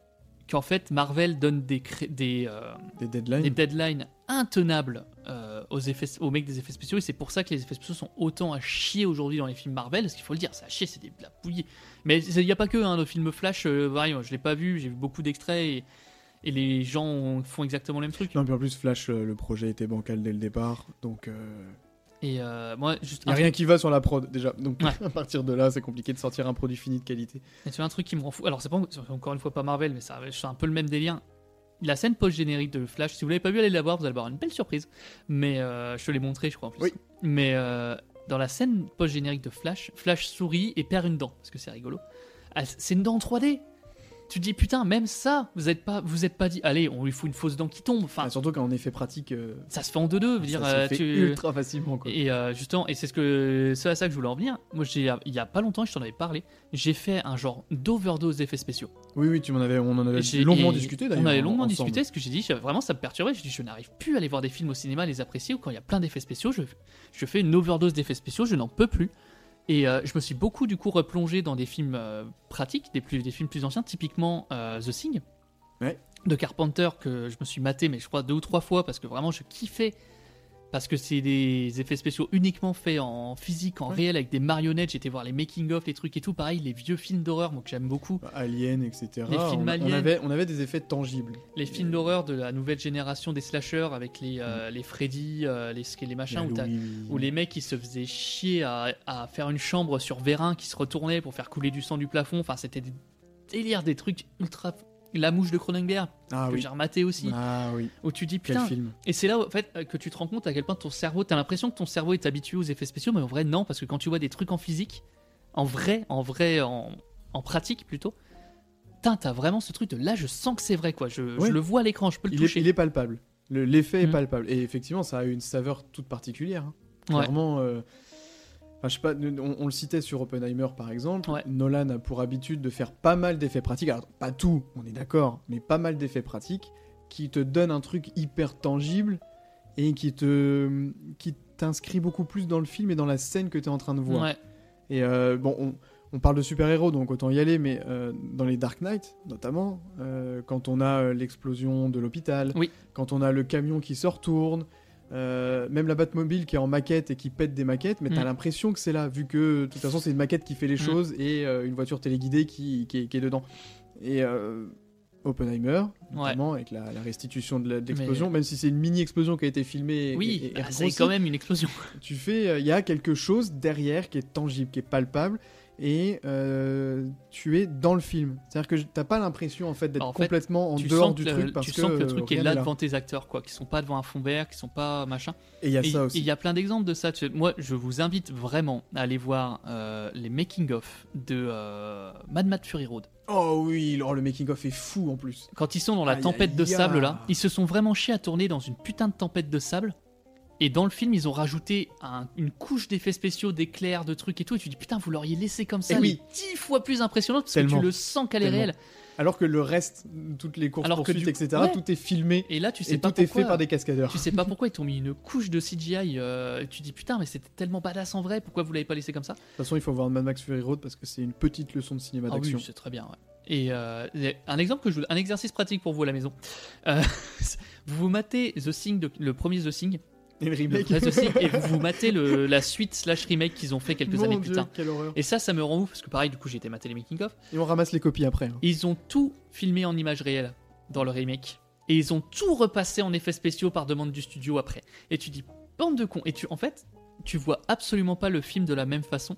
qu'en fait Marvel donne des des, euh, Des deadlines. des deadlines intenables euh, aux, effets, aux mecs des effets spéciaux et c'est pour ça que les effets spéciaux sont autant à chier aujourd'hui dans les films Marvel parce qu'il faut le dire c'est à chier c'est des- de la mais il n'y a pas que hein, le film Flash euh, pareil, je l'ai pas vu j'ai vu beaucoup d'extraits et, et les gens font exactement le même truc Non, puis en plus, Flash, euh, le projet était bancal dès le départ, donc il et euh, moi juste n'y a rien qui va sur la prod déjà. Donc Ouais. [LAUGHS] à partir de là, c'est compliqué de sortir un produit fini de qualité. Et tu vois un truc qui me rend fou. Alors, c'est pas encore une fois pas Marvel, mais c'est un peu le même délire. La scène post-générique de Flash, si vous l'avez pas vu, allez la voir, vous allez avoir une belle surprise. Mais euh, je te l'ai montré, je crois en plus. Oui. Mais euh, dans la scène post-générique de Flash, Flash sourit et perd une dent, parce que c'est rigolo. Ah, c'est une dent en 3D. Tu te dis, putain, même ça, vous êtes pas, vous êtes pas dit, allez, on lui fout une fausse dent qui tombe. Enfin, Ah, surtout qu'en effet pratique, euh, ça se fait en 2-2. ça dire, se euh, fait tu- ultra facilement. Quoi. et euh, justement, et c'est ce que c'est à ça que je voulais en venir. Moi, j'ai il y a pas longtemps, je t'en avais parlé. J'ai fait un genre d'overdose d'effets spéciaux. Oui, oui, tu m'en avais, on en avait j'ai- longuement et discuté d'ailleurs. On avait en- longuement ensemble. discuté, ce que j'ai dit, vraiment ça me perturbait. Je dis, je n'arrive plus à aller voir des films au cinéma, les apprécier, ou quand il y a plein d'effets spéciaux, je, je fais une overdose d'effets spéciaux, je n'en peux plus. Et euh, je me suis beaucoup du coup replongé dans des films euh, pratiques, des, plus, des films plus anciens, typiquement euh, The Thing Ouais. de Carpenter que je me suis maté, mais je crois deux ou trois fois parce que vraiment je kiffais. Parce que c'est des effets spéciaux uniquement faits en physique, en Ouais. réel, avec des marionnettes. J'étais voir les making-of, les trucs et tout. Pareil, les vieux films d'horreur, moi que j'aime beaucoup. Alien, etc. Les films on, on avait, on avait des effets tangibles. Les films d'horreur de la nouvelle génération des slashers avec les, euh, les Freddy, euh, les, les machins, où, les mecs qui se faisaient chier à, à faire une chambre sur vérin qui se retournait pour faire couler du sang du plafond. Enfin, c'était des délires, des trucs ultra. La mouche de Cronenberg, Ah que oui. j'ai rematé aussi, Ah oui. où tu dis Quel putain. film. Et c'est là en fait euh, que tu te rends compte à quel point ton cerveau, t'as l'impression que ton cerveau est habitué aux effets spéciaux, mais en vrai non, parce que quand tu vois des trucs en physique, en vrai, en vrai, en, en pratique plutôt, t'as vraiment ce truc de là, je sens que c'est vrai quoi. Je, Ouais. je le vois à l'écran, je peux le Il est, toucher. il est palpable. Le- L'effet est Mm. palpable. Et effectivement, ça a une saveur toute particulière. hein. Ouais. Clairement, euh, enfin, je sais pas, on, on le citait sur Oppenheimer par exemple. Ouais. Nolan a pour habitude de faire pas mal d'effets pratiques. Alors, pas tout, on est d'accord, mais pas mal d'effets pratiques qui te donnent un truc hyper tangible et qui te qui t'inscrit beaucoup plus dans le film et dans la scène que tu es en train de voir. Ouais. Et euh, bon, on, on parle de super-héros, donc autant y aller, mais euh, dans les Dark Knight, notamment, euh, quand on a l'explosion de l'hôpital, Oui. quand on a le camion qui se retourne, euh, même la Batmobile qui est en maquette et qui pète des maquettes, mais t'as Mm. l'impression que c'est là, vu que de toute façon c'est une maquette qui fait les Mm. choses et euh, une voiture téléguidée qui, qui, est, qui est dedans. Et euh, Oppenheimer, notamment, avec la, la restitution de l'explosion, même si c'est une mini-explosion qui a été filmée Oui, bah, c'est quand même une explosion. tu fais, euh, il y a quelque chose derrière qui est tangible, qui est palpable, et euh, tu es dans le film. C'est-à-dire que t'as pas l'impression en fait d'être En fait, complètement en dehors sens du que, truc le, parce tu que, sens que le truc est là devant tes acteurs, quoi, qui sont pas devant un fond vert, qui sont pas machin. Et il y a Et ça et aussi. il y a plein d'exemples de ça. Moi, je vous invite vraiment à aller voir euh, les making-of de euh, Mad Mad Fury Road. Oh oui, alors le making of est fou en plus. Quand ils sont dans la tempête de sable là, ils se sont vraiment chiés à tourner dans une putain de tempête de sable. Et dans le film, ils ont rajouté un- une couche d'effets spéciaux, d'éclairs, de trucs et tout. Et tu dis putain, vous l'auriez laissé comme ça, Eh oui. dix fois plus impressionnante parce que tu le sens qu'elle est réelle. Alors que le reste, toutes les courses Alors poursuites, du- etc., ouais. tout est filmé Et là, tu sais et pas tout est pourquoi. fait par des cascadeurs. Tu sais pas pourquoi ils t'ont mis une couche de CGI. euh, tu dis putain, mais c'était tellement badass en vrai. Pourquoi vous l'avez pas laissé comme ça? De toute façon, il faut voir Mad Max Fury Road parce que c'est une petite leçon de cinéma Ah d'action. oui, c'est très bien. ouais. Et euh, un exemple que je, vous- un exercice pratique pour vous à la maison. Euh, [LAUGHS] vous vous matez The Thing, de- le premier The Thing, [LAUGHS] et le remake. vous vous matez le- la suite slash remake qu'ils ont fait quelques Mon années Dieu, plus tard. quelle horreur. Et ça, ça me rend ouf parce que pareil, du coup, j'ai été mater les making of. Et on ramasse les copies après. hein. Ils ont tout filmé en images réelles dans le remake. Et ils ont tout repassé en effets spéciaux par demande du studio après. Et tu dis, bande de cons. Et tu, en fait, tu vois absolument pas le film de la même façon.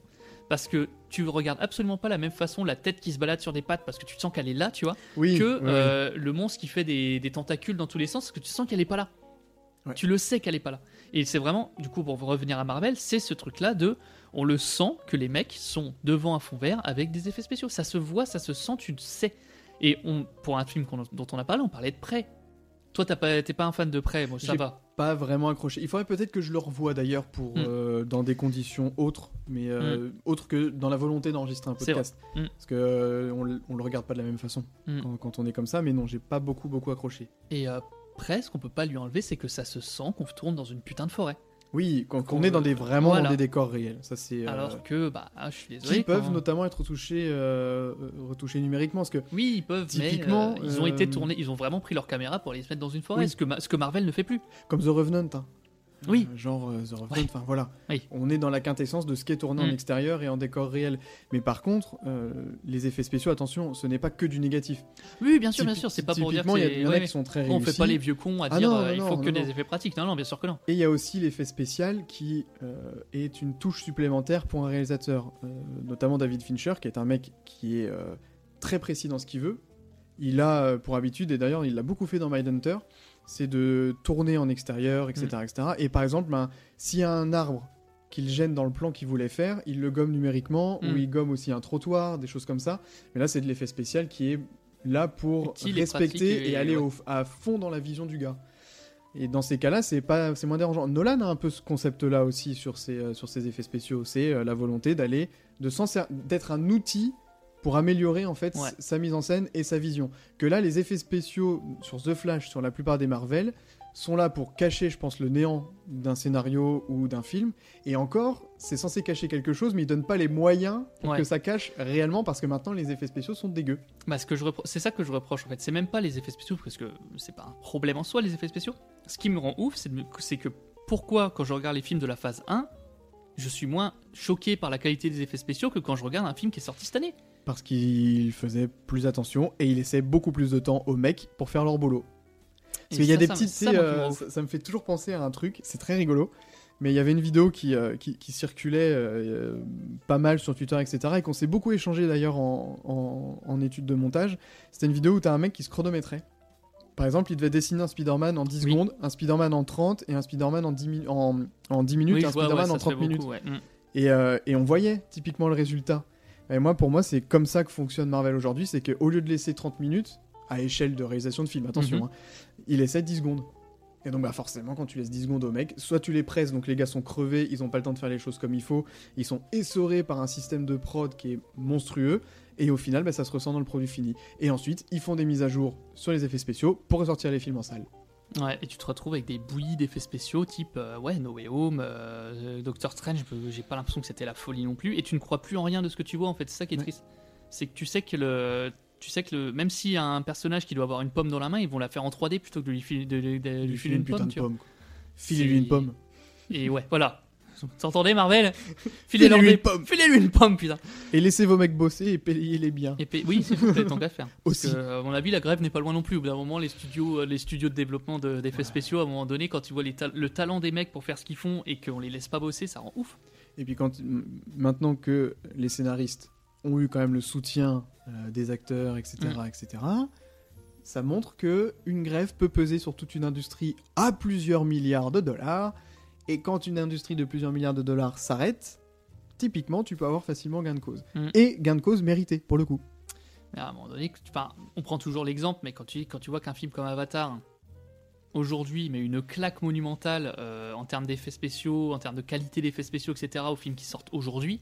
Parce que tu regardes absolument pas la même façon la tête qui se balade sur des pattes parce que tu sens qu'elle est là, tu vois, Oui. que euh, le monstre qui fait des, des tentacules dans tous les sens parce que tu sens qu'elle est pas là. Ouais. Tu le sais qu'elle est pas là. Et c'est vraiment, du coup, pour revenir à Marvel, c'est ce truc-là de, on le sent que les mecs sont devant un fond vert avec des effets spéciaux. Ça se voit, ça se sent, tu le sais. Et on, pour un film qu'on- dont on a parlé, on parlait de près. Toi, t'as pas- t'es pas un fan de près, moi ça va. Pas vraiment accroché. Il faudrait peut-être que je le revoie d'ailleurs pour Mm. euh, dans des conditions autres, mais euh, autres que dans la volonté d'enregistrer un podcast. Mm. Parce que euh, on, le- on le regarde pas de la même façon quand, quand on est comme ça, mais non, j'ai pas beaucoup beaucoup accroché. Et ce qu'on peut pas lui enlever, c'est que ça se sent qu'on tourne dans une putain de forêt. Oui, quand, Qu'on on est dans des vraiment voilà. dans des décors réels, ça c'est. euh, Alors que, bah, ah, je suis désolé. qui peuvent notamment être retouchés, euh, retouchés numériquement, parce que Oui, ils peuvent, Typiquement, mais euh, ils ont été tournés, ils ont vraiment pris leur caméra pour les mettre dans une forêt, Oui. ce, que Ma- ce que Marvel ne fait plus. comme The Revenant, hein. Oui. Euh, genre euh, The Revenant, Ouais. enfin voilà. Oui. On est dans la quintessence de ce qui est tourné en Mm. extérieur et en décor réel. Mais par contre, euh, les effets spéciaux, attention, ce n'est pas que du négatif. Oui, bien sûr, bien sûr, c'est pas pour dire que il y en a ouais, qui sont très on réussis. fait pas les vieux cons à Ah dire non, non, il faut non, que des effets pratiques. Non, non, bien sûr que non. Et il y a aussi l'effet spécial qui euh, est une touche supplémentaire pour un réalisateur, euh, notamment David Fincher, qui est un mec qui est très précis dans ce qu'il veut. Il a pour habitude, et d'ailleurs il l'a beaucoup fait dans Mindhunter, c'est de tourner en extérieur, etc. Mm. etc. Et par exemple, ben, s'il y a un arbre qu'il gêne dans le plan qu'il voulait faire, il le gomme numériquement, Mm. ou il gomme aussi un trottoir, des choses comme ça. Mais là, c'est de l'effet spécial qui est là pour Utile respecter et, et- aller ouais. au- à fond dans la vision du gars. Et dans ces cas-là, c'est pas, c'est moins dérangeant. Nolan a un peu ce concept-là aussi sur ses, euh, sur ses effets spéciaux. C'est euh, la volonté d'aller, de d'être un outil pour améliorer en fait Ouais. sa mise en scène et sa vision. Que là, les effets spéciaux sur The Flash, sur la plupart des Marvel, sont là pour cacher, je pense, le néant d'un scénario ou d'un film. Et encore, c'est censé cacher quelque chose, mais ils donnent pas les moyens pour Ouais. que ça cache réellement, parce que maintenant les effets spéciaux sont dégueux. Bah, ce que je repro- c'est ça que je reproche en fait. C'est même pas les effets spéciaux parce que c'est pas un problème en soi les effets spéciaux. Ce qui me rend ouf, c'est que pourquoi quand je regarde les films de la phase 1, je suis moins choqué par la qualité des effets spéciaux que quand je regarde un film qui est sorti cette année. Parce qu'il faisait plus attention et il laissait beaucoup plus de temps aux mecs pour faire leur boulot. Parce qu'il y a des ça petites. ça, euh, ça, ça me fait toujours penser à un truc, c'est très rigolo. Mais il y avait une vidéo qui, euh, qui, qui circulait euh, pas mal sur Twitter, etc. Et qu'on s'est beaucoup échangé d'ailleurs en, en, en études de montage. C'était une vidéo où t'as un mec qui se chronométrait. Par exemple, il devait dessiner un Spider-Man en 10 Oui. secondes, un Spider-Man en 30 et un Spider-Man en 10, mi- en, en 10 minutes Oui, et un ouais, Spider-Man en se fait 30 minutes. beaucoup, ouais. Mm. Et, euh, et on voyait typiquement le résultat. Et moi, pour moi, c'est comme ça que fonctionne Marvel aujourd'hui, c'est qu'au lieu de laisser 30 minutes, à échelle de réalisation de film, attention, Mhm. hein, il essaie 10 secondes. Et donc bah forcément, quand tu laisses 10 secondes au mec, soit tu les presses, donc les gars sont crevés, ils ont pas le temps de faire les choses comme il faut, ils sont essorés par un système de prod qui est monstrueux, et au final, bah, ça se ressent dans le produit fini. Et ensuite, ils font des mises à jour sur les effets spéciaux pour ressortir les films en salle. Ouais, et tu te retrouves avec des bouillies d'effets spéciaux type euh, ouais, No Way Home, euh, Doctor Strange, j'ai pas l'impression que c'était la folie non plus, et tu ne crois plus en rien de ce que tu vois en fait, c'est ça qui est Ouais. triste. C'est que tu sais que le. Tu sais que le, même s'il y a un personnage qui doit avoir une pomme dans la main, ils vont la faire en 3D plutôt que de lui filer, de, de- de lui Lui filer une, pomme. tu vois. quoi. Filez-lui une pomme. Et ouais, voilà. T'entendez Marvel Filez-lui une des- pomme. Filez-lui une pomme, putain. Et laissez vos mecs bosser et payez-les bien. Et puis, oui, c'est tant qu'à faire. Parce Aussi. que, à mon avis, la grève n'est pas loin non plus. Au bout d'un moment, les studios, euh, les studios de développement de- d'effets spéciaux, à un moment donné, quand tu vois les ta- le talent des mecs pour faire ce qu'ils font et qu'on les laisse pas bosser, ça rend ouf. Et puis quand maintenant que les scénaristes ont eu quand même le soutien euh, des acteurs, etc., etc., ça montre que une grève peut peser sur toute une industrie à plusieurs milliards de dollars. Et quand une industrie de plusieurs milliards de dollars s'arrête, typiquement, tu peux avoir facilement gain de cause. Mm. Et gain de cause mérité, pour le coup. Mais à un moment donné, enfin, on prend toujours l'exemple, mais quand tu, quand tu vois qu'un film comme Avatar, aujourd'hui, met une claque monumentale euh, en termes d'effets spéciaux, en termes de qualité d'effets spéciaux, etc., aux films qui sortent aujourd'hui,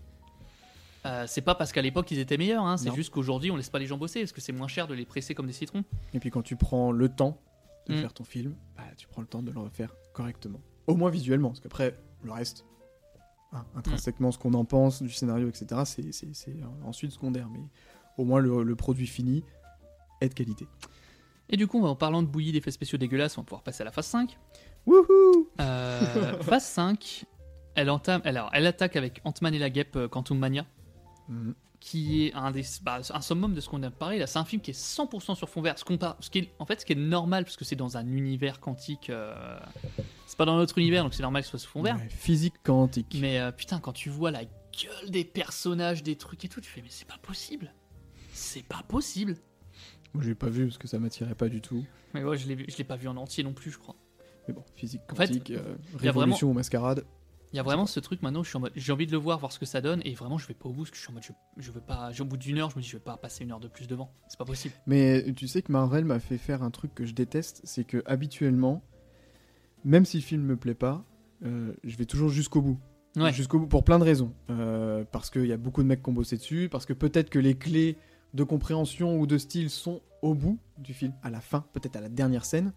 euh, c'est pas parce qu'à l'époque ils étaient meilleurs, hein, c'est juste qu'aujourd'hui on laisse pas les gens bosser parce que c'est moins cher de les presser comme des citrons. Et puis quand tu prends le temps de Mm. faire ton film, bah, tu prends le temps de le refaire correctement. Au moins visuellement, parce qu'après, le reste, hein, intrinsèquement, ce qu'on en pense, du scénario, etc., c'est- c'est c'est, ensuite secondaire. Mais au moins, le, le produit fini est de qualité. Et du coup, en parlant de bouillie d'effets spéciaux dégueulasses, on va pouvoir passer à la phase 5. Wouhou Euh, phase 5, elle, entame, alors, elle attaque avec Ant-Man et la guêpe euh, Quantum Mania. Mhm. Qui est un des bah, un summum de ce qu'on a parlé là c'est un film qui est 100% sur fond vert ce qu'on par- ce qui est en fait ce qui est normal parce que c'est dans un univers quantique euh, c'est pas dans notre univers donc c'est normal que ce soit sur fond vert Ouais, physique quantique. mais euh, putain quand tu vois la gueule des personnages des trucs et tout tu fais mais c'est pas possible c'est pas possible Moi, j'ai pas vu parce que ça m'attirait pas du tout. mais ouais je l'ai vu- je l'ai pas vu en entier non plus je crois Mais bon, physique En fait, quantique, euh, révolution ou mascarade. Il y a vraiment ce truc maintenant, j'ai envie de le voir, voir ce que ça donne, et vraiment je vais pas au bout, parce que je suis en mode, je, je veux pas, j'ai- au bout d'une heure, je me dis, je vais pas passer une heure de plus devant, c'est pas possible. Mais tu sais que Marvel m'a fait faire un truc que je déteste, c'est que habituellement, même si le film me plaît pas, euh, je vais toujours jusqu'au bout. Ouais. Jusqu'au bout pour plein de raisons. Euh, parce qu'il y a beaucoup de mecs qui ont bossé dessus, parce que peut-être que les clés de compréhension ou de style sont au bout du film, à la fin, peut-être à la dernière scène.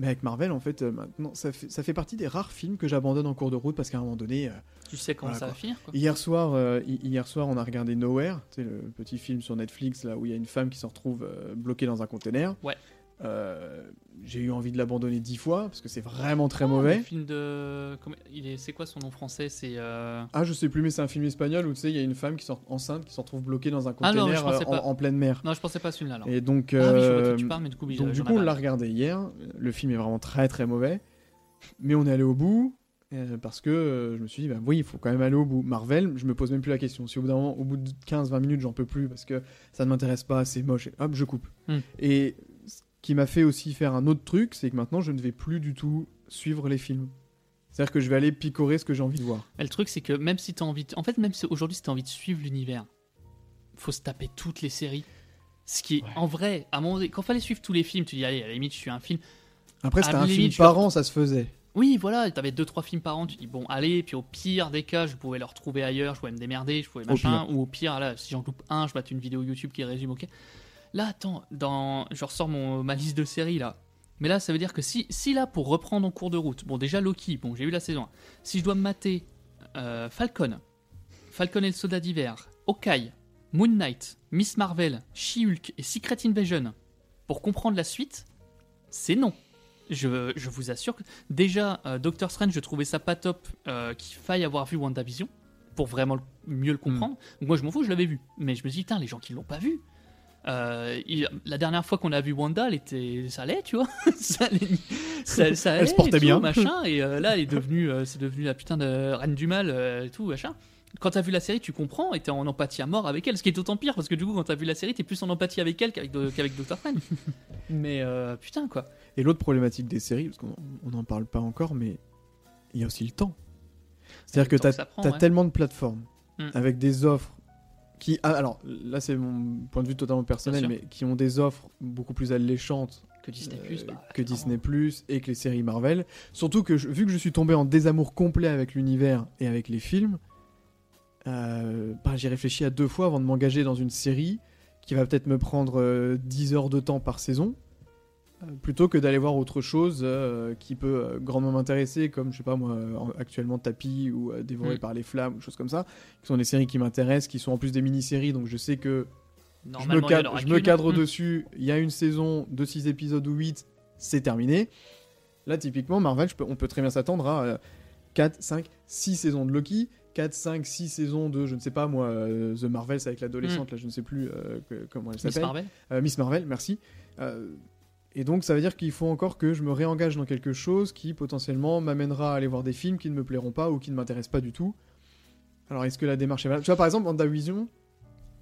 Mais avec Marvel, en fait, euh, maintenant, ça fait, ça fait partie des rares films que j'abandonne en cours de route parce qu'à un moment donné, euh, Tu sais comment Voilà, ça va finir, quoi. Hier soir, euh, hi- hier soir, on a regardé Nowhere, sais, le petit film sur Netflix là où il y a une femme qui se retrouve euh, bloquée dans un conteneur. Ouais. Euh, J'ai eu envie de l'abandonner dix fois parce que c'est vraiment très Ah, mauvais. Le film de, il est, c'est quoi son nom français, c'est. euh, Ah, je sais plus, mais c'est un film espagnol où tu sais, il y a une femme qui sort enceinte qui se retrouve bloquée dans un Ah conteneur en, pleine mer. Non, je pensais pas à celui-là. alors. Et donc, Ah euh, quoi tu parles, mais du coup, donc du coup, on l'a regardé hier. Le film est vraiment très très mauvais, mais on est allé au bout. parce que je me suis dit, bah oui, il faut quand même aller au bout. Marvel, je me pose même plus la question. Si au bout d'un moment, au bout de 15-20 minutes, j'en peux plus parce que ça ne m'intéresse pas, c'est moche, et hop, je coupe. Hmm. Et qui m'a fait aussi faire un autre truc, c'est que maintenant, je ne vais plus du tout suivre les films. C'est-à-dire que je vais aller picorer ce que j'ai envie de voir. Mais le truc, c'est que même si t'as envie, de- en fait, même si aujourd'hui, si t'as envie de suivre l'univers, faut se taper toutes les séries. Ce qui est, en vrai, à un moment donné, quand fallait suivre tous les films, tu dis, allez, à la limite, je suis un film. Après, c'était un limite, film par an, ça se faisait. Oui, voilà, t'avais deux trois films par an, tu dis bon, allez, puis au pire des cas, je pouvais le retrouver ailleurs, je pouvais me démerder, je pouvais Au machin, ou au pire, là, si j'en loupe un, je batte une vidéo YouTube qui résume, ok. Là, attends, dans, je ressors mon, ma liste de séries là. Mais là, ça veut dire que si, si là, pour reprendre en cours de route, bon, déjà Loki, bon, j'ai eu la saison 1. Si je dois me mater euh, Falcon, Falcon et le soldat d'hiver, Hawkeye, Moon Knight, Miss Marvel, She-Hulk et Secret Invasion, pour comprendre la suite, c'est non. Je, je vous assure que déjà euh, Doctor Strange, je trouvais ça pas top euh, qu'il faille avoir vu WandaVision pour vraiment le- mieux le comprendre. Donc moi je m'en fous, je l'avais vu, mais je me dis putain les gens qui l'ont pas vu. Euh, il- la dernière fois qu'on a vu Wanda, elle était, ça allait, tu vois, [LAUGHS] ça allait, ça, [LAUGHS] ça Elle allait se portait tout, bien. machin. Et euh, là, elle est devenue, euh, c'est devenu la putain de reine du mal et tout, machin. Quand t'as vu la série, tu comprends et t'es en empathie à mort avec elle, ce qui est d'autant pire parce que du coup, quand t'as vu la série, t'es plus en empathie avec elle qu'avec qu'avec Doctor Strange. [LAUGHS] mais putain quoi. Et l'autre problématique des séries, parce qu'on n'en parle pas encore, mais il y a aussi le temps. C'est-à-dire que Le temps tu que ça prend, as, ouais. tellement de plateformes Mm. avec des offres qui. ah, alors là, c'est mon point de vue totalement personnel, mais qui ont des offres beaucoup plus alléchantes Que Disney euh, Plus, bah, que clairement. Disney Plus et que les séries Marvel. Surtout que je- vu que je suis tombé en désamour complet avec l'univers et avec les films, euh, bah, j'ai réfléchi à deux fois avant de m'engager dans une série qui va peut-être me prendre euh, 10 heures de temps par saison. Euh, Plutôt que d'aller voir autre chose euh, qui peut euh, grandement m'intéresser, comme je sais pas moi, en- actuellement Tapis ou euh, Dévoré Mm. par les flammes, ou choses comme ça, qui sont des séries qui m'intéressent, qui sont en plus des mini-séries, donc je sais que je me, cadre, je me cadre Mm. dessus, il y a une saison de 6 épisodes ou 8, c'est terminé. Là, typiquement, Marvel, peux- on peut très bien s'attendre à euh, 4, 5, 6 saisons de Loki, 4, 5, 6 saisons de, je ne sais pas moi, The Marvels avec l'adolescente, là, je ne sais plus que- comment elle Mm. Miss s'appelle. Marvel. Miss Marvel, merci. Euh, et donc, ça veut dire qu'il faut encore que je me réengage dans quelque chose qui potentiellement m'amènera à aller voir des films qui ne me plairont pas ou qui ne m'intéressent pas du tout. Alors, est-ce que la démarche est valable? Tu vois, par exemple, WandaVision,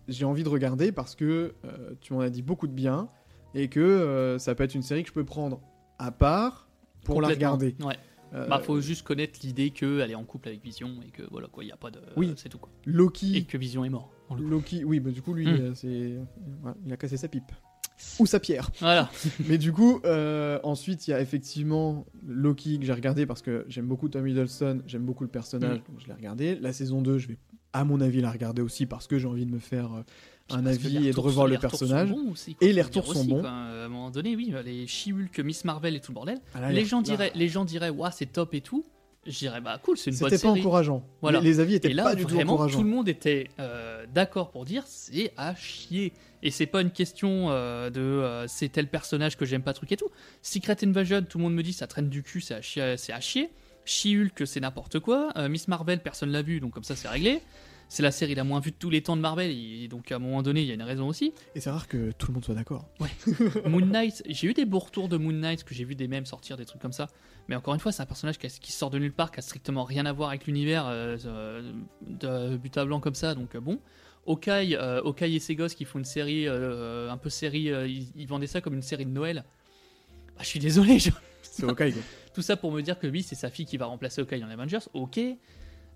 j'ai envie de regarder parce que euh, tu m'en as dit beaucoup de bien et que euh, ça peut être une série que je peux prendre à part pour la regarder. Ouais. Euh, Bah, faut juste connaître l'idée qu'elle est en couple avec Vision et que voilà quoi, il y a pas de. Oui. C'est tout quoi. Loki, Et que Vision est mort. Loki, oui, bah, du coup, lui, Hmm. c'est, il a cassé sa pipe. Ou sa pierre. Voilà. [LAUGHS] Mais du coup, euh, ensuite, il y a effectivement Loki que j'ai regardé parce que j'aime beaucoup Tom Hiddleston, j'aime beaucoup le personnage, Mm. donc je l'ai regardé. La saison 2, je vais, à mon avis, la regarder aussi parce que j'ai envie de me faire euh, un avis et de revoir le retours personnage. aussi, Et les retours sont aussi, bons. quoi. À un moment donné, oui, les She-Hulk, Miss Marvel et tout le bordel. Ah là, les, gens diraient, les gens diraient, waouh, c'est top et tout. Je dirais, bah cool, c'est une bonne C'était pas série. encourageant. Voilà. Les, les avis étaient Et là, pas du tout encourageants. tout le monde était euh, d'accord pour dire c'est à chier. Et c'est pas une question euh, de euh, c'est tel personnage que j'aime pas, truc et tout. Secret Invasion, tout le monde me dit ça traîne du cul, c'est à chier. C'est à chier. She-Hulk, c'est n'importe quoi. Euh, Miss Marvel, personne l'a vu, donc comme ça c'est réglé. c'est la série la moins vue de tous les temps de Marvel, et donc à un moment donné, il y a une raison aussi. Et c'est rare que tout le monde soit d'accord. [LAUGHS] Moon Knight, j'ai eu des beaux retours de Moon Knight, que j'ai vu des mèmes sortir, des trucs comme ça. Mais encore une fois, c'est un personnage qui, sort de nulle part, qui a strictement rien à voir avec l'univers euh, de but à blanc comme ça, donc bon. Okai, euh, Okai et ses gosses qui font une série, euh, un peu série, euh, ils, ils vendaient ça comme une série de Noël. Bah, je suis désolé, je- C'est ok. quoi. [LAUGHS] tout ça pour me dire que oui, c'est sa fille qui va remplacer Okai les Avengers, ok.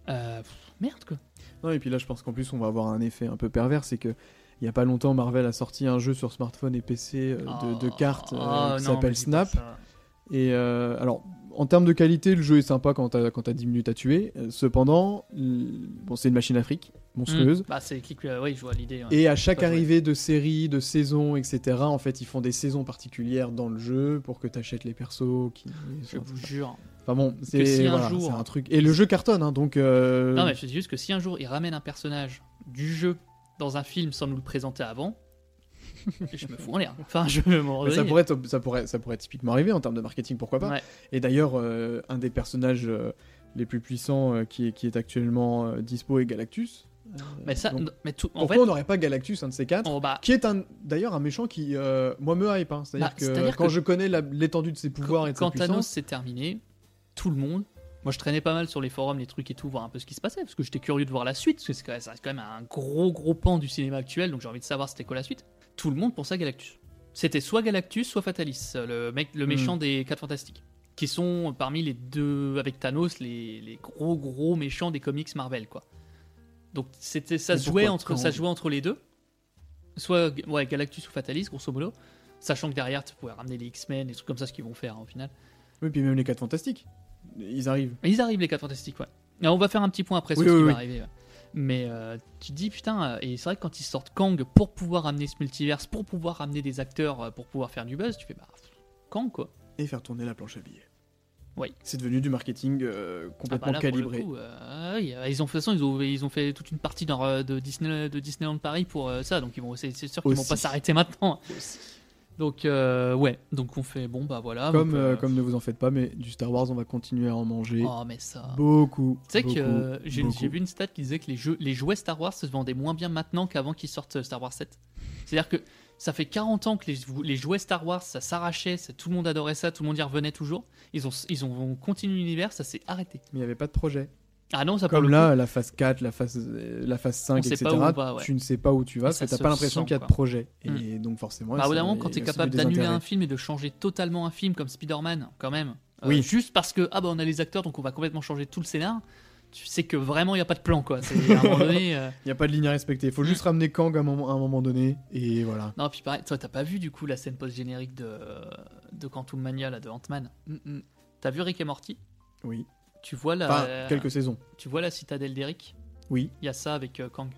Pff, merde quoi. Non, et puis là, je pense qu'en plus, on va avoir un effet un peu pervers, c'est que il y a pas longtemps, Marvel a sorti un jeu sur smartphone et PC de, de Oh, cartes oh, qui s'appelle Snap. Et alors, en termes de qualité, le jeu est sympa quand t'as quand t'as 10 minutes à tuer. Euh, cependant, bon, c'est une machine à fric monstrueuse. Hmm. Bah, c'est click, euh, oui, je vois l'idée. ouais. Et à chaque arrivée de série, de saison, etc., en fait, ils font des saisons particulières dans le jeu pour que t'achètes les persos. Qui... Je vous jure. Enfin bon, c'est si un voilà, jour- c'est un truc. Et le jeu cartonne, hein, donc. euh, Non, mais je dis juste que si un jour il ramène un personnage du jeu dans un film sans nous le présenter avant, je me fous en l'air. Enfin, je mais ça pourrait, être- ça, pourrait, ça pourrait typiquement arriver en termes de marketing, pourquoi pas. Ouais. Et d'ailleurs, euh, un des personnages euh, les plus puissants euh, qui, est, qui est actuellement dispo est Galactus. Mais ça, donc, mais tout, en pourquoi fait, on n'aurait pas Galactus, un de ces quatre on, bah, Qui est un, d'ailleurs un méchant qui, moi, me hype. hein. C'est-à-dire Bah, que quand que- je connais l'étendue de ses pouvoirs et de sa quand Thanos terminé, tout le monde. Moi, je traînais pas mal sur les forums, les trucs et tout, voir un peu ce qui se passait, parce que j'étais curieux de voir la suite, parce que c'est quand quand même un gros gros pan du cinéma actuel, donc j'ai envie de savoir c'était quoi la suite. Tout le monde pensait à Galactus. C'était soit Galactus, soit Fatalis, le mec, le Hmm. méchant des 4 Fantastiques, qui sont parmi les deux, avec Thanos, les, les gros gros méchants des comics Marvel, quoi. Donc c'était, ça se jouait entre, ça jouait entre les deux, soit ouais, Galactus ou Fatalis, grosso modo. Sachant que derrière, tu pouvais ramener les X-Men, des trucs comme ça, ce qu'ils vont faire hein, au final. oui, puis même les 4 fantastiques, ils arrivent. Ils arrivent les 4 fantastiques, ouais. On va faire un petit point après Oui, ce oui, qui oui. va arriver. ouais. Mais euh, tu te dis putain, euh, et c'est vrai que quand ils sortent Kang pour pouvoir amener ce multiverse, pour pouvoir ramener des acteurs, euh, pour pouvoir faire du buzz, tu fais bah Kang quoi. Et faire tourner la planche à billets. Oui. C'est devenu du marketing euh, Ah complètement bah là, pour le calibré. coup, euh, ils ont, de toute façon, ils ont, ils ont fait toute une partie dans, de, Disney, de Disneyland Paris pour ça, donc ils vont, c'est, sûr qu'ils vont pas s'arrêter maintenant. Donc euh, ouais, donc on fait bon bah voilà. Comme, euh, euh, comme ne vous en faites pas, mais du Star Wars, on va continuer à en manger. Oh mais ça. Beaucoup. Tu sais que euh, j'ai vu une stat qui disait que les, jeux, les jouets Star Wars se vendaient moins bien maintenant qu'avant qu'ils sortent Star Wars 7. C'est-à-dire que ça fait 40 ans que les, les jouets Star Wars, ça s'arrachait, tout le monde adorait ça, tout le monde y revenait toujours. Ils ont, ils ont continué l'univers, ça s'est arrêté. Mais il n'y avait pas de projet. Ah non, ça Comme là, la phase 4, la phase, euh, la phase 5, On sait etc. va, ouais. Tu ne sais pas où tu vas, tu se pas l'impression qu'il y a de projet. Et donc forcément, Bah, moment, quand tu es capable d'annuler un film et de changer totalement un film comme Spider-Man, quand même, euh, Oui. juste parce que ah bah on a les acteurs donc on va complètement changer tout le scénar, tu sais que vraiment il n'y a pas de plan quoi. [LAUGHS] Euh, Il n'y a pas de ligne à respecter. Il faut juste ramener Kang à un moment, à un moment donné. Et voilà. Non, puis pareil, toi, t'as pas vu du coup la scène post-générique de, de Quantum Mania, là, de Ant-Man? T'as vu Rick et Morty? Oui. Tu vois la, Enfin, quelques saisons. tu vois la citadelle d'Eric? Oui. Il y a ça avec euh, Kang.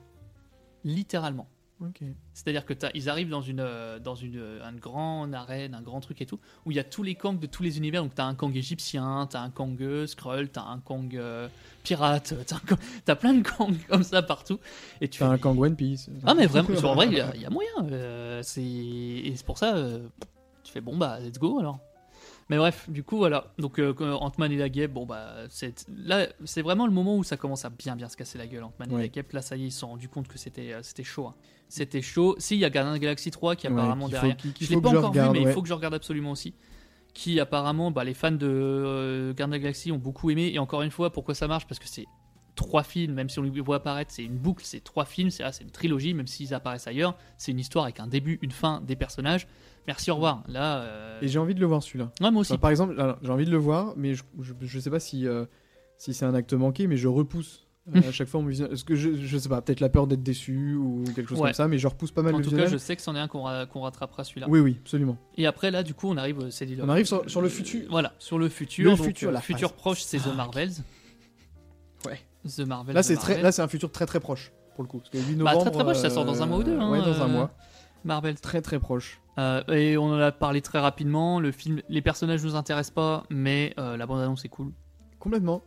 Littéralement. Ok. C'est-à-dire que t'as- ils arrivent dans une euh, dans une euh, un grand arène, un grand truc et tout, où il y a tous les Kangs de tous les univers. Donc t'as un Kang égyptien, t'as un Kang euh, Skrull, t'as un Kang euh, pirate, t'as un Kang- [LAUGHS] t'as plein de Kang comme ça partout. Et tu T'as fais, un Kang One Piece. Ah mais vraiment, en vrai, il y, a- [LAUGHS] il y a moyen. euh, c'est et c'est pour ça, tu fais bon bah let's go alors. Mais bref, du coup voilà. Donc euh, Ant-Man et la guêpe, bon bah c'est là, c'est vraiment le moment où ça commence à bien bien se casser la gueule. Ant-Man et la guêpe, là ça y est, ils se sont rendus compte que c'était euh, c'était chaud. hein. C'était chaud. Si il y a the Galaxy 3 qui est Ouais, apparemment faut- derrière. qu'il je l'ai faut pas encore regarde, vu, mais il faut que je regarde absolument aussi. Qui apparemment, bah, les fans de euh, the Galaxy ont beaucoup aimé. Et encore une fois, pourquoi ça marche? Parce que c'est trois films, même si on les voit apparaître, c'est une boucle, c'est trois films, c'est ah, c'est une trilogie, même s'ils apparaissent ailleurs. C'est une histoire avec un début, une fin, des personnages. Merci, au revoir. Là, euh... Et j'ai envie de le voir celui-là. ouais, moi aussi. Enfin, par exemple, j'ai envie de le voir, mais je, je sais pas si, euh, si c'est un acte manqué, mais je repousse. euh, [LAUGHS] à chaque fois, on. Est-ce que je, je sais pas, peut-être la peur d'être déçu ou quelque chose Ouais. comme ça, mais je repousse pas mal en le tout cas, je sais que c'en est un qu'on ra- qu'on rattrapera celui-là. Oui, oui, absolument. Et après, là, du coup, on arrive, c'est On arrive sur, sur le futur. Voilà, sur le futur. Le donc, futur, la futur proche, c'est The. Marvels. Ouais. The Marvels. Là, c'est très, là, c'est un futur très très proche pour le coup. Parce que 8 Bah, très très proche, ça sort dans un mois ou deux. hein, ouais, dans un euh, mois. Marvel. Très très proche. Euh, et on en a parlé très rapidement. Le film, les personnages nous intéressent pas, mais euh, la bande annonce est cool. Complètement.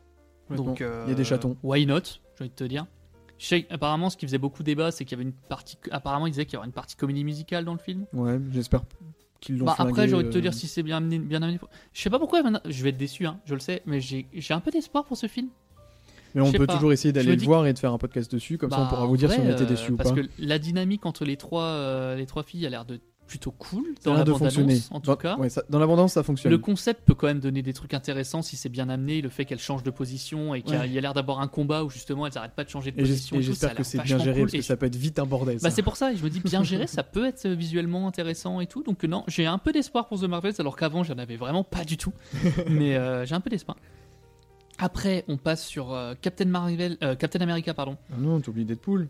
Complètement. Donc euh, Il y a des chatons. Why not J'ai envie de te dire. Sais- apparemment, ce qui faisait beaucoup débat, c'est qu'il y avait une partie. Apparemment, ils disaient qu'il y aurait une partie comédie musicale dans le film. Ouais, j'espère qu'ils l'ont Bah, flingué, après, j'ai envie de te euh, dire si c'est bien amené, bien amené. Je sais pas pourquoi. maintenant- Je vais être déçu, hein, je le sais, mais j'ai j'ai un peu d'espoir pour ce film. Mais on Je sais peut pas. toujours essayer Je d'aller me le dis- voir et de faire un podcast dessus, comme ça on Bah, pourra vous dire si on vrai, était euh, déçus ou parce pas. que la dynamique entre les trois, euh, les trois filles a l'air de plutôt cool dans la de bande annonce, en tout Dans- cas. ouais, ça- dans l'abondance, ça fonctionne. Le concept peut quand même donner des trucs intéressants si c'est bien amené. Le fait qu'elle change de position et qu'il y a, Ouais. il y a l'air d'avoir un combat où justement elles n'arrêtent pas de changer de Et position. et j'espère que c'est bien géré cool. parce Et que ça peut être vite un bordel. Bah c'est pour ça, je me dis bien géré, ça peut être visuellement intéressant et tout. Donc non, j'ai un peu d'espoir pour The Marvels alors qu'avant j'en avais vraiment pas du tout. [LAUGHS] Mais euh, j'ai un peu d'espoir. Après, on passe sur euh, Captain Marvel, euh, Captain America pardon. Ah non, t'oublies Deadpool.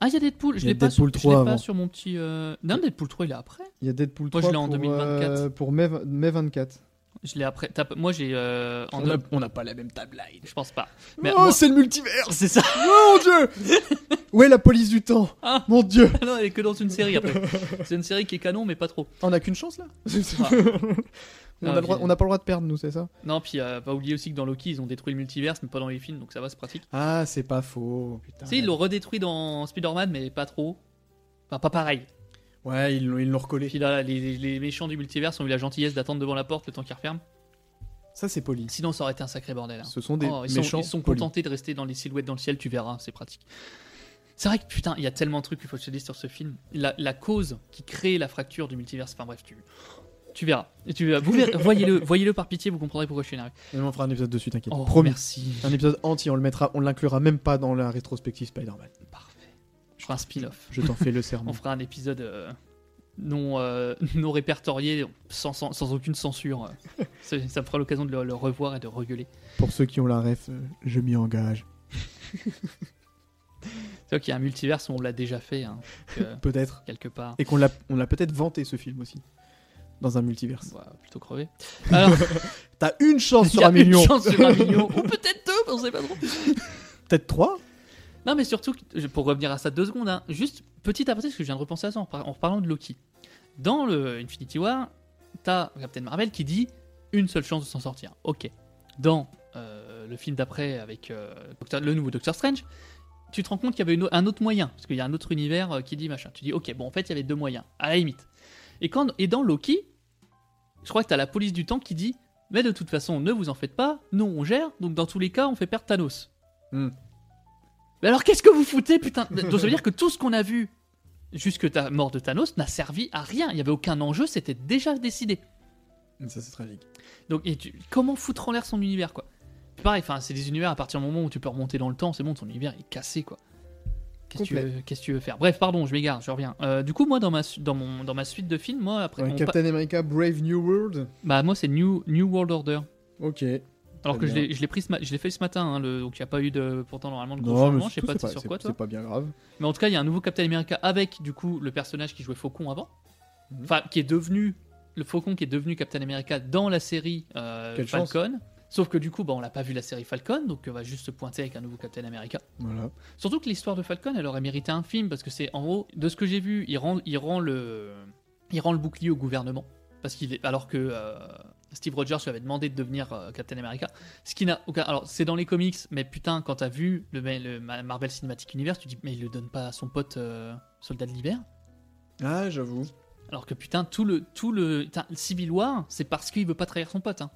Ah, il y a Deadpool, je l'ai pas, sur, je 3 l'ai avant. pas sur mon petit euh, Non, Deadpool 3 il est après. Il y a Deadpool Moi, 3 je l'ai en pour, 2024. euh, pour mai, mai 24. Je l'ai après. Moi j'ai euh, On deux- n'a pas la même timeline. je pense pas. Mais oh, moi- c'est le multivers c'est ça. Oh mon dieu [LAUGHS] Où est la police du temps? Ah. Mon dieu [LAUGHS] non, elle est que dans une série après. C'est une série qui est canon mais pas trop. On a qu'une chance là Ah. [LAUGHS] On puis- n'a pas le droit de perdre, nous, c'est ça? Non, puis euh, pas oublier aussi que dans Loki ils ont détruit le multiverse mais pas dans les films donc ça va c'est pratique. Ah, c'est pas faux. Putain. Si, ils l'ont redétruit dans Spider-Man, mais pas trop. Enfin, pas pareil. Ouais, ils l'ont ils l'ont recollé. Puis là, les, les méchants du multivers ont eu la gentillesse d'attendre devant la porte le temps qu'ils referment. Ça, c'est poli. Sinon, ça aurait été un sacré bordel. hein. Ce sont des Oh, ils, méchants sont, ils sont polis. contentés de rester dans les silhouettes dans le ciel, tu verras, c'est pratique. C'est vrai que putain, il y a tellement de trucs qu'il faut te dise sur ce film. La, la cause qui crée la fracture du multivers, enfin bref, tu, tu verras. Tu, vous verrez- voyez-le, voyez-le par pitié, vous comprendrez pourquoi je suis énervé. Et on fera un épisode dessus, t'inquiète. Oh, Promis. merci. Un épisode entier, on le mettra, on l'inclura même pas dans la rétrospective Spider-Man. Parfait. Je ferai un spin-off. Je t'en fais le On serment. fera un épisode euh, non, euh, non répertorié, sans, sans, sans aucune censure. [LAUGHS] ça, ça me fera l'occasion de le, le revoir et de regueuler. Pour ceux qui ont la ref, euh, je m'y engage. [LAUGHS] C'est vrai qu'il y a un multiverse où on l'a déjà fait, hein, que- [LAUGHS] Peut-être. quelque part. Et qu'on l'a, on l'a peut-être vanté ce film aussi. Dans un multiverse. Va plutôt crever. Alors, [LAUGHS] T'as une chance sur un million. une chance sur un [LAUGHS] million, ou peut-être deux, on sait pas trop. Peut-être trois Non, mais surtout, pour revenir à ça deux secondes, hein, juste petit aparté, parce que je viens de repenser à ça en, par- en reparlant de Loki. Dans le Infinity War, t'as Captain Marvel qui dit une seule chance de s'en sortir. Ok. Dans euh, le film d'après avec euh, Doctor- le nouveau Doctor Strange, tu te rends compte qu'il y avait une un autre moyen, parce qu'il y a un autre univers euh, qui dit machin. Tu dis ok, bon en fait il y avait deux moyens, à la limite. Et, quand, et dans Loki, je crois que t'as la police du temps qui dit mais de toute façon ne vous en faites pas, nous on gère, donc dans tous les cas on fait perdre Thanos. Hmm. Mais alors qu'est-ce que vous foutez, putain? Donc ça veut dire que tout ce qu'on a vu jusque ta mort de Thanos n'a servi à rien. Il n'y avait aucun enjeu, c'était déjà décidé. Ça, c'est tragique. Donc et tu- comment foutre en l'air son univers, quoi? Pareil, enfin, c'est des univers à partir du moment où tu peux remonter dans le temps, c'est bon, ton univers est cassé, quoi. Qu'est-ce que tu veux, tu faire? Bref, pardon, je m'égare, je reviens. Euh, du coup, moi, dans ma, dans, mon, dans ma suite de films, moi, après, Ouais, Captain America Brave New World. bah, moi, c'est New, New World Order. Ok. Alors que je bien. l'ai, je l'ai pris je l'ai fait ce matin, hein, le- donc il n'y a pas eu de, pourtant normalement de changements, je sais pas sur quoi toi. c'est pas bien grave. Mais en tout cas, il y a un nouveau Captain America avec du coup le personnage qui jouait Faucon avant, Mhm. enfin qui est devenu le Faucon qui est devenu Captain America dans la série euh, chance. Sauf que du coup, bah, on l'a pas vu la série Falcon, donc on va juste se pointer avec un nouveau Captain America. Voilà. Surtout que l'histoire de Falcon, elle aurait mérité un film parce que c'est en gros de ce que j'ai vu, il rend, il rend le, il rend le bouclier au gouvernement parce qu'il est, alors que euh, Steve Rogers lui avait demandé de devenir euh, Captain America, ce qui n'a aucun, alors c'est dans les comics, mais putain quand t'as vu le, le Marvel Cinematic Universe, tu dis mais il le donne pas à son pote euh, Soldat de l'hiver, Ah, j'avoue. alors que putain tout le tout le, putain, le Civil War, c'est parce qu'il veut pas trahir son pote. hein,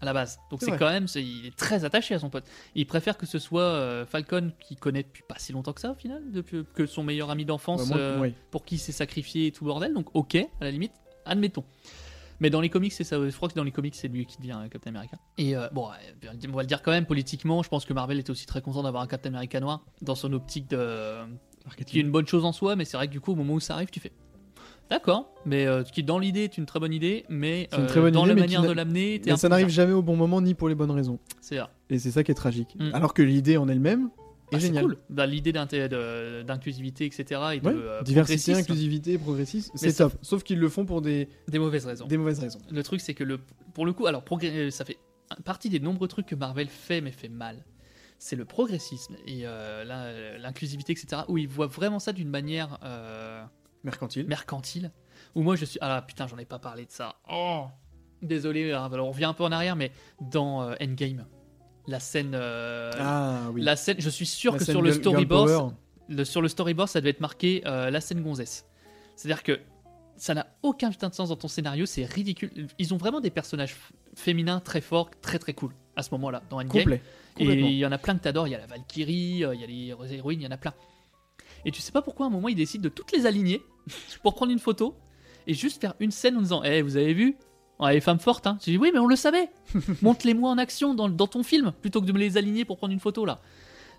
à la base. Donc C'est quand même, il est très attaché à son pote. Il préfère que ce soit euh, Falcon qui connaît depuis pas si longtemps que ça au final, depuis, que son meilleur ami d'enfance Bah, euh, oui. pour qui s'est sacrifié et tout bordel. Donc ok, à la limite, admettons. Mais dans les comics, c'est ça. Je crois que dans les comics, c'est lui qui devient euh, Captain America. Et euh, bon, euh, on va le dire quand même politiquement. Je pense que Marvel était aussi très content d'avoir un Captain America noir dans son optique de qui est une bonne chose en soi. Mais c'est vrai que du coup, au moment où ça arrive, tu fais. D'accord, mais euh, qui dans l'idée est une très bonne idée, mais C'est une euh, très bonne dans idée, la mais manière de l'amener, t'es Mais un ça peu n'arrive bizarre. jamais au bon moment ni pour les bonnes raisons. C'est ça. Et c'est ça qui est tragique. Mm. Alors que l'idée en elle-même est Ah, c'est géniale. cool. Bah, L'idée d'inté- de- d'inclusivité, etc. Et de Ouais, euh, Diversité, progressisme, inclusivité, progressisme, c'est ça- top. Sauf qu'ils le font pour des, Des mauvaises raisons. des mauvaises raisons. Le truc, c'est que le, pour le coup, alors progrès- euh, ça fait partie des nombreux trucs que Marvel fait, mais fait mal. C'est le progressisme et euh, l'in- l'inclusivité, etc. Où ils voient vraiment ça d'une manière euh, Mercantile. mercantile. Où moi, je suis. Ah putain, j'en ai pas parlé de ça. Oh Désolé, hein, alors on revient un peu en arrière, mais dans euh, Endgame, la scène. euh, ah oui. La scène, je suis sûr La que sur le storyboard, le- sur le storyboard, ça devait être marqué euh, la scène gonzesse. C'est-à-dire que ça n'a aucun putain de sens dans ton scénario, c'est ridicule. Ils ont vraiment des personnages féminins très forts, très très cool. à ce moment-là dans Endgame. Complet. Et il y en a plein que t'adores. Il y a la Valkyrie, il y a les héroïnes, il y en a plein. Et tu sais pas pourquoi à un moment il décide de toutes les aligner [LAUGHS] pour prendre une photo et juste faire une scène en disant Eh, vous avez vu? On a les femmes fortes, hein. J'ai dit Oui, mais on le savait [LAUGHS] Montre-les-moi en action dans, dans ton film plutôt que de me les aligner pour prendre une photo là.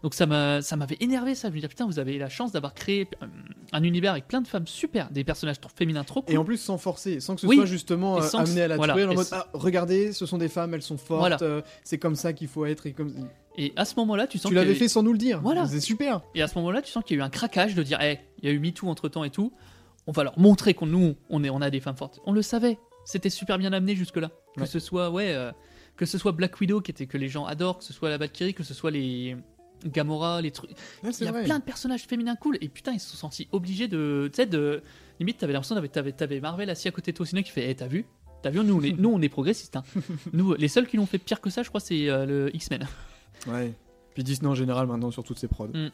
Donc ça m'a- ça m'avait énervé ça. Je me disais Putain, vous avez la chance d'avoir créé euh, un univers avec plein de femmes super, des personnages trop féminins trop cool. Et en plus sans forcer, sans que ce Oui. soit justement euh, amené à la voilà. truelle en mode ah, regardez, ce sont des femmes, elles sont fortes, Voilà. euh, c'est comme ça qu'il faut être. Et comme... Et à ce moment-là, tu sens Tu qu'il y a l'avais eu- fait sans nous le dire. Voilà. C'est super. Et à ce moment-là, tu sens qu'il y a eu un craquage de dire, Eh, il y a eu MeToo entre temps et tout. On va leur montrer qu'on nous, on, est, on a des femmes fortes. On le savait. C'était super bien amené jusque-là. Que ce soit, ouais, euh, que ce soit Black Widow qui était que les gens adorent, que ce soit la Valkyrie, que ce soit les Gamora, les trucs. Ouais, Il y a vrai. plein de personnages féminins cool. Et putain, ils se sont sentis obligés de, tu sais, de limite, t'avais l'impression t'avais, Marvel assis à côté de toi au cinéma qui fait, Eh, t'as vu, t'as vu, nous, on est, [LAUGHS] nous, on est progressistes. hein. nous, les seuls qui l'ont fait pire que ça, je crois, c'est euh, le X-Men. Ouais. Puis Disney en général maintenant sur toutes ses prods. Mm.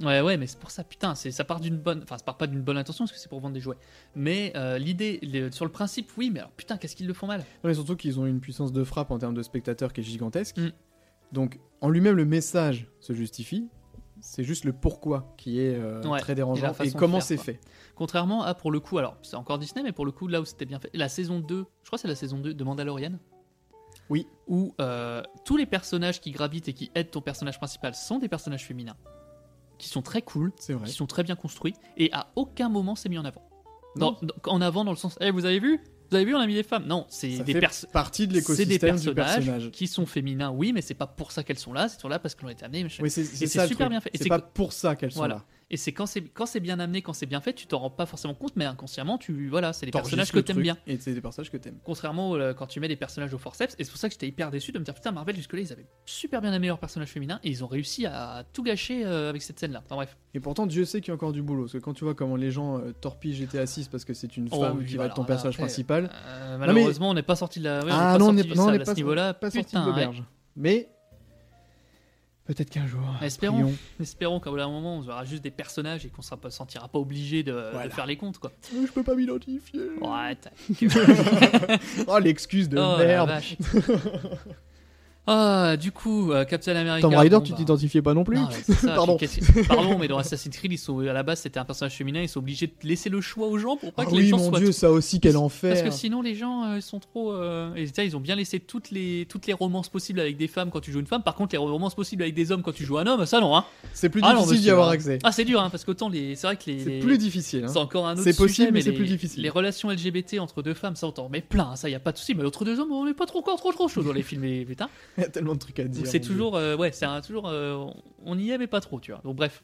Ouais, ouais, mais c'est pour ça, putain, c'est, ça part d'une bonne. Enfin, ça part pas d'une bonne intention parce que c'est pour vendre des jouets. Mais euh, l'idée, sur le principe, oui, mais alors putain, qu'est-ce qu'ils le font mal? Non, mais surtout qu'ils ont une puissance de frappe en termes de spectateurs qui est gigantesque. Mm. Donc en lui-même le message se justifie. C'est juste le pourquoi qui est euh, Ouais, très et dérangeant et, de comment c'est fait. Contrairement à, pour le coup, alors c'est encore Disney, mais pour le coup, là où c'était bien fait, la saison 2, je crois que c'est la saison 2 de Mandalorian. Oui. Où euh, tous les personnages qui gravitent et qui aident ton personnage principal sont des personnages féminins. Qui sont très cool, vrai. qui sont très bien construits, et à aucun moment c'est mis en avant. Dans- Non. dans- en avant dans le sens, Eh, vous avez vu? Vous avez vu, on a mis des femmes? Non, c'est des personnes. partie de l'écosystème des du personnages, personnage. qui sont féminins, oui, mais c'est pas pour ça qu'elles sont là, c'est sont là parce qu'elles ont été amenées. Oui, c'est super bien fait. C'est pas pour ça qu'elles sont Voilà. là. Et c'est quand c'est quand c'est bien amené, quand c'est bien fait, tu t'en rends pas forcément compte, mais inconsciemment, tu voilà, c'est des personnages que t'aimes bien. Et c'est des personnages que t'aimes. Contrairement euh, quand tu mets des personnages au forceps, et c'est pour ça que j'étais hyper déçu de me dire putain Marvel jusque-là ils avaient super bien amené leurs personnages féminins et ils ont réussi à tout gâcher euh, avec cette scène-là. Enfin bref. Et pourtant, Dieu sait qu'il y a encore du boulot. Parce que quand tu vois comment les gens euh, torpillent GTA 6 parce que c'est une Oh femme oui, qui va être ton personnage après, principal. Euh, malheureusement, on n'est pas sorti de la. ouais, ah on non, on n'est pas non, on à pas, ce niveau-là. pas sorti de l'auberge. Mais peut-être qu'un jour. Espérons. prions. Espérons qu'à un moment on verra juste des personnages et qu'on ne se sentira pas obligé de, faire les comptes quoi. Je peux pas m'identifier. Ouais, [LAUGHS] Oh, l'excuse de Oh, la merde. [LAUGHS] Ah, du coup, euh, Captain America. Tomb Raider, bon, tu bah, t'identifiais pas non plus Non, [LAUGHS] ça, Pardon. Pardon, mais dans Assassin's Creed, ils sont, à la base, c'était un personnage féminin, ils sont obligés de laisser le choix aux gens pour pas Ah que les oui, gens mon soient. dieu, ça aussi, quel Parce enfer. que sinon, les gens euh, ils sont trop. euh, et ça, ils ont bien laissé toutes les, toutes les romances possibles avec des femmes quand tu joues une femme. Par contre, les romances possibles avec des hommes quand tu joues un homme, ça non. Hein. C'est plus Ah difficile d'y avoir hein. accès. Ah, c'est dur, hein, parce qu'autant les. C'est vrai que les. C'est les- plus difficile. hein. C'est encore un autre C'est possible, mais c'est plus difficile. Les relations LGBT entre deux femmes, ça on t'en remet plein, hein, ça y a pas de souci. Mais entre deux hommes, on est pas trop encore trop trop chaud dans les films, et putain. Il y a tellement de trucs à dire. C'est toujours, euh, ouais, c'est toujours, euh, on y est mais pas trop, tu vois. Donc bref.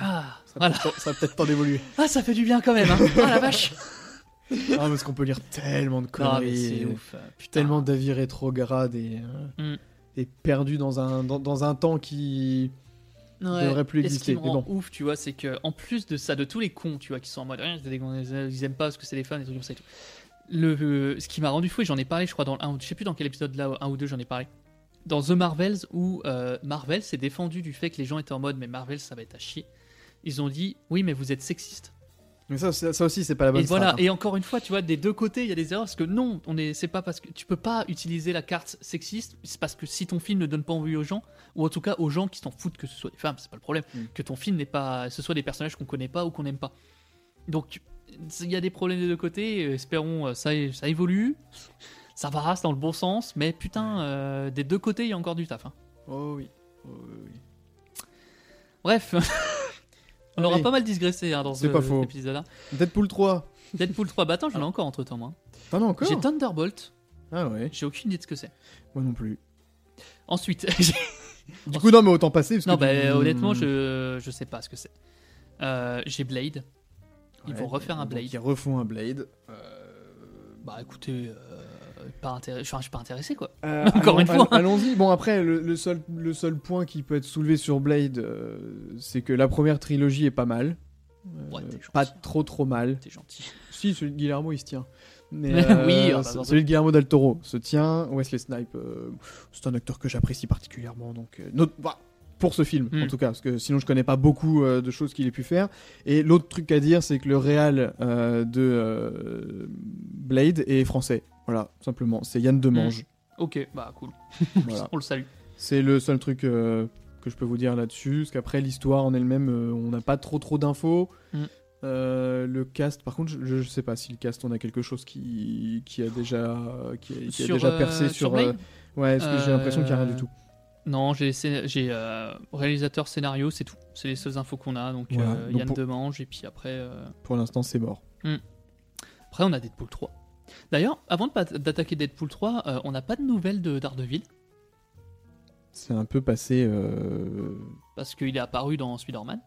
Ah, Dieu. Ça voilà. peut-être- ça peut-être temps d'évoluer. [LAUGHS] Ah, ça fait du bien quand même. Hein. [LAUGHS] Ah la vache. Ah, parce qu'on peut lire tellement de Non, conneries. c'est et ouf. euh, Putain. Tellement d'avis rétrogrades et, Mm. et perdus dans un, dans, dans un temps qui. Ouais. devrait plus Et ce exister, qui me mais rend bon. ouf, tu vois, c'est que en plus de ça, de tous les cons, tu vois, qui sont en mode, Ah, cons, ils aiment pas parce que c'est des fans, des trucs comme ça et tout. Le, euh, ce qui m'a rendu fou, et j'en ai parlé, je crois, dans le 1 ou je sais plus dans quel épisode là, un ou deux, j'en ai parlé. Dans The Marvels, où euh, Marvel s'est défendu du fait que les gens étaient en mode, mais Marvel, ça va être à chier. Ils ont dit, oui, mais vous êtes sexiste. Mais ça, ça, ça aussi, c'est pas la bonne Et voilà, strat, hein. et encore une fois, tu vois, des deux côtés, il y a des erreurs parce que non, on est, c'est pas parce que tu peux pas utiliser la carte sexiste, c'est parce que si ton film ne donne pas envie aux gens, ou en tout cas aux gens qui s'en foutent que ce soit des femmes, c'est pas le problème, Mm. que ton film n'est pas, ce soit des personnages qu'on connaît pas ou qu'on n'aime pas. Donc il y a des problèmes des deux côtés, euh, espérons euh, ça, ça évolue, ça va c'est dans le bon sens, mais putain, euh, des deux côtés il y a encore du taf. hein. Oh oui. Oh, oui, oui. Bref. [LAUGHS] On aura pas mal digressé hein, dans ce- pas faux. cet épisode-là. Deadpool 3. Deadpool 3, bah attends, j'en ai encore entre temps moi. T'en as encore J'ai Thunderbolt, Ah ouais. j'ai aucune idée de ce que c'est. Moi non plus. Ensuite, [LAUGHS] Du coup, non, mais autant passer. Parce non, que bah, tu- honnêtement, je, je sais pas ce que c'est. Euh, j'ai Blade. Ils Ouais, vont refaire un Blade. Ils refont un Blade. Bah écoutez, euh, pas intéressé, enfin, je suis pas intéressé quoi. Euh, [LAUGHS] Encore une fois. Allons-y. Bon, après, le, le seul, le seul point qui peut être soulevé sur Blade, euh, c'est que la première trilogie est pas mal. Euh, Ouais, t'es pas trop trop mal. T'es gentil. [LAUGHS] Si, celui de Guillermo, il se tient. Mais [LAUGHS] Oui, euh, ah bah, celui de Guillermo del Toro se tient. Wesley Snipe, euh, c'est un acteur que j'apprécie particulièrement. Donc, euh, bah, pour ce film, Mm. en tout cas, parce que sinon je connais pas beaucoup euh, de choses qu'il ait pu faire. Et l'autre truc à dire, c'est que le réal euh, de euh, Blade est français. Voilà, simplement. C'est Yann Demange. Ok, bah cool. [LAUGHS] [LAUGHS] Voilà. On le salue. C'est le seul truc que je peux vous dire là-dessus. Parce qu'après, l'histoire en elle-même, on n'a pas trop trop d'infos. Mm. Euh, le cast, par contre, je, je sais pas si le cast, on a quelque chose qui, qui a déjà, qui a, qui a Sur, déjà euh, percé sur sur. Euh, ouais, parce que j'ai l'impression qu'il n'y a rien du tout. Non, j'ai euh, réalisateur, scénario, c'est tout. C'est les seules infos qu'on a. Donc Voilà. euh, Donc Yann pour- Demange et puis après, euh, Pour l'instant, c'est mort. après on a Deadpool 3. D'ailleurs, avant d'attaquer Deadpool 3, euh, on n'a pas de nouvelles de Daredevil C'est un peu passé. Parce qu'il est apparu dans Spider-Man.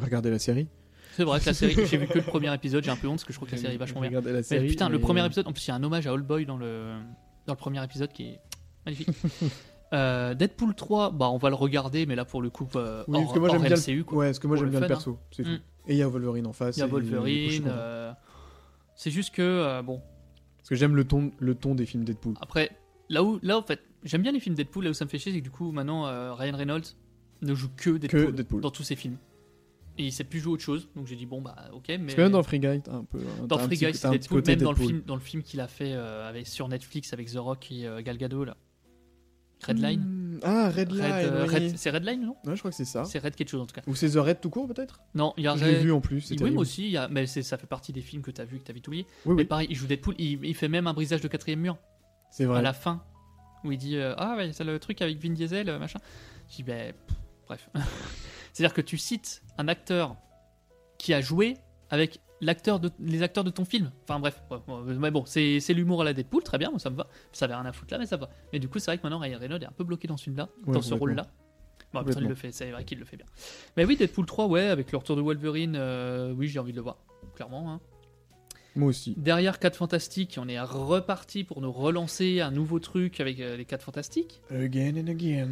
Regardez la série. C'est vrai que la série, [LAUGHS] j'ai vu que le premier épisode, j'ai un peu honte parce que je trouve que la série est vachement bien. Regardez la Mais série. putain, le mais- premier épisode, en plus il y a un hommage à Old Boy dans le, dans le premier épisode qui est magnifique. [LAUGHS] Euh, Deadpool 3, bah on va le regarder, mais là pour le coup, euh, Oui, hors, parce que moi j'aime bien. Quoi. Ouais, parce que moi j'aime bien le perso. C'est Mm. tout. Et il y a Wolverine en face. Il y a Wolverine. euh, C'est juste que, euh, bon, Parce que j'aime le ton, le ton des films Deadpool. après, là où, là en fait, j'aime bien les films Deadpool, là où ça me fait chier, c'est que du coup maintenant Ryan Reynolds ne joue que Deadpool, Deadpool. dans tous ses films. Et il sait plus jouer autre chose, donc j'ai dit bon bah ok, mais. Parce que même dans Free Guy, t'as un peu. Dans Free Guy, c'est Deadpool, même dans le film, dans le film qu'il a fait euh, avec, sur Netflix avec The Rock et euh, Gal Gadot là. Redline. Hmm, Ah, Red Line. Red, euh, oui. Red- c'est Redline non? Ouais, je crois que c'est ça. C'est Red quelque chose en tout cas. Ou c'est The Red tout court peut-être? Non, il y a Je l'ai vu en plus. Oui, moi aussi, y a- mais ça fait partie des films que t'as vu, que t'as vite oublié. Oui, Mais oui, pareil, il joue Deadpool, il, il fait même un brisage de quatrième mur c'est vrai. à la fin où il dit euh, ah ouais c'est le truc avec Vin Diesel euh, machin. Je dis ben pff, bref. [LAUGHS] C'est-à-dire que tu cites un acteur qui a joué avec l'acteur de les acteurs de ton film. Enfin bref, ouais, ouais, mais bon, c'est c'est l'humour à la Deadpool, très bien, moi ça me va. Ça avait rien à foutre là, mais ça va. Mais du coup, c'est vrai que maintenant Ryan Reynolds est un peu bloqué dans ce film-là, Ouais, dans ce rôle-là. Bon, après, il le fait, c'est vrai qu'il le fait bien. Mais oui, Deadpool 3, ouais, avec le retour de Wolverine, euh, oui, j'ai envie de le voir, clairement. hein. Moi aussi. Derrière 4 Fantastiques, on est reparti pour nous relancer un nouveau truc avec euh, les 4 Fantastiques. Again and again.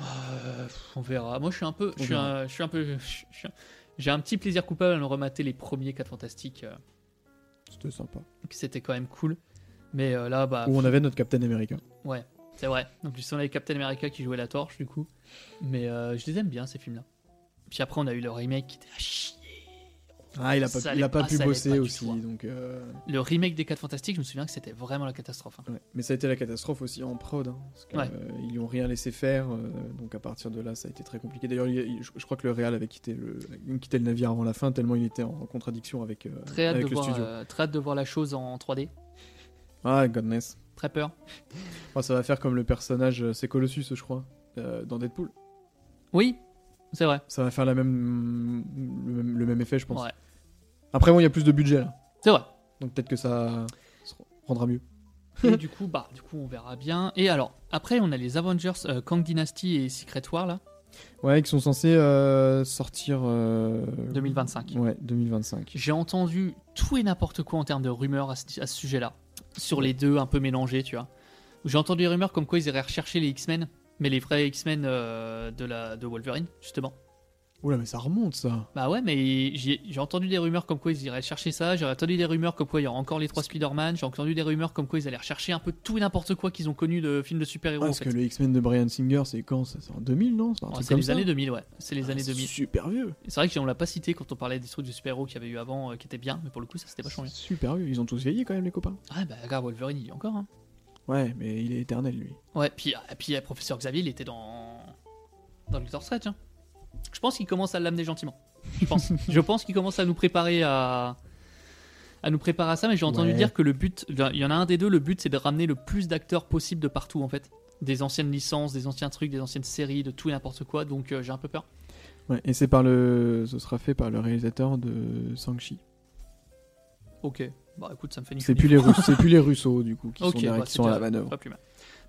Euh, on verra. Moi, je suis un peu, je suis un, je suis un peu, je suis un- j'ai un petit plaisir coupable à nous remater les premiers 4 Fantastiques. euh, C'était sympa. que C'était quand même cool. Mais euh, là, bah, Où on avait notre Captain America. ouais, c'est vrai. En plus, on avait Captain America qui jouait la torche, du coup. Mais euh, je les aime bien ces films-là. Puis après, on a eu le remake qui était à chier. Ah, il a pas, il a pas pas, pu bosser pas aussi. hein. Donc, euh, Le remake des 4 Fantastiques, je me souviens que c'était vraiment la catastrophe. hein. ouais. Mais ça a été la catastrophe aussi en prod. hein, parce Ouais. euh, ils lui ont rien laissé faire. euh, donc à partir de là, ça a été très compliqué. D'ailleurs, il- il- je je crois que le Real avait quitté le, quitté le navire avant la fin, tellement il était en contradiction avec, euh, Très hâte, avec de le voir, studio. très hâte de voir la chose en 3D. Ah, godness. Très peur. Oh, ça va faire comme le personnage, c'est Colossus, je crois, dans Deadpool. Oui, c'est vrai. Ça va faire la même, le, même, le même effet, je pense. Ouais. Après, bon, il y a plus de budget là. C'est vrai. Donc peut-être que ça se rendra mieux. Et du coup, bah, du coup, on verra bien. Et alors, après, on a les Avengers, euh, Kang Dynasty et Secret War là, Ouais, qui sont censés euh, sortir. euh, 2025. Ouais, 2025. J'ai entendu tout et n'importe quoi en termes de rumeurs à ce, à ce sujet-là, sur les deux un peu mélangés, tu vois. J'ai entendu des rumeurs comme quoi ils iraient rechercher les X-Men, mais les vrais X-Men euh, de la de Wolverine justement. Oula, mais ça remonte ça. Bah ouais, mais j'ai entendu des rumeurs comme quoi ils iraient chercher ça. J'ai entendu des rumeurs comme quoi il y aura encore les trois Spider-Man. J'ai entendu des rumeurs comme quoi ils allaient rechercher un peu tout et n'importe quoi qu'ils ont connu de films de super-héros. Ah, en parce fait. que le X-Men de Brian Singer, c'est quand C'est en 2000, non? C'est les ça années 2000, ouais. C'est les Ah, années c'est 2000. Super vieux. C'est vrai qu'on l'a pas cité quand on parlait des trucs de super-héros qu'il y avait eu avant, euh, qui étaient bien, mais pour le coup, ça c'était vachement bien. Super vieux. Ils ont tous vieilli quand même, les copains. Ah bah regarde, Wolverine, il y est encore. Hein. Ouais, mais il est éternel, lui. Ouais, puis, ah, puis euh, Professeur Xavier, il était dans. dans le Doctor Strange. hein. Je pense qu'il commence à l'amener gentiment. Je pense. [LAUGHS] je pense qu'il commence à nous préparer à. à nous préparer à ça, mais j'ai entendu Ouais. dire que le but. Il y en a un des deux, le but c'est de ramener le plus d'acteurs possible de partout en fait. Des anciennes licences, des anciens trucs, des anciennes séries, de tout et n'importe quoi, donc euh, j'ai un peu peur. Ouais, et c'est par le. Ce sera fait par le réalisateur de Shang-Chi. Ok, bah écoute, ça me fait ni C'est plus, les Russes, c'est plus les Russos, du coup, qui [LAUGHS] sont, derrière, bah, qui sont à la manœuvre. Pas plus mal.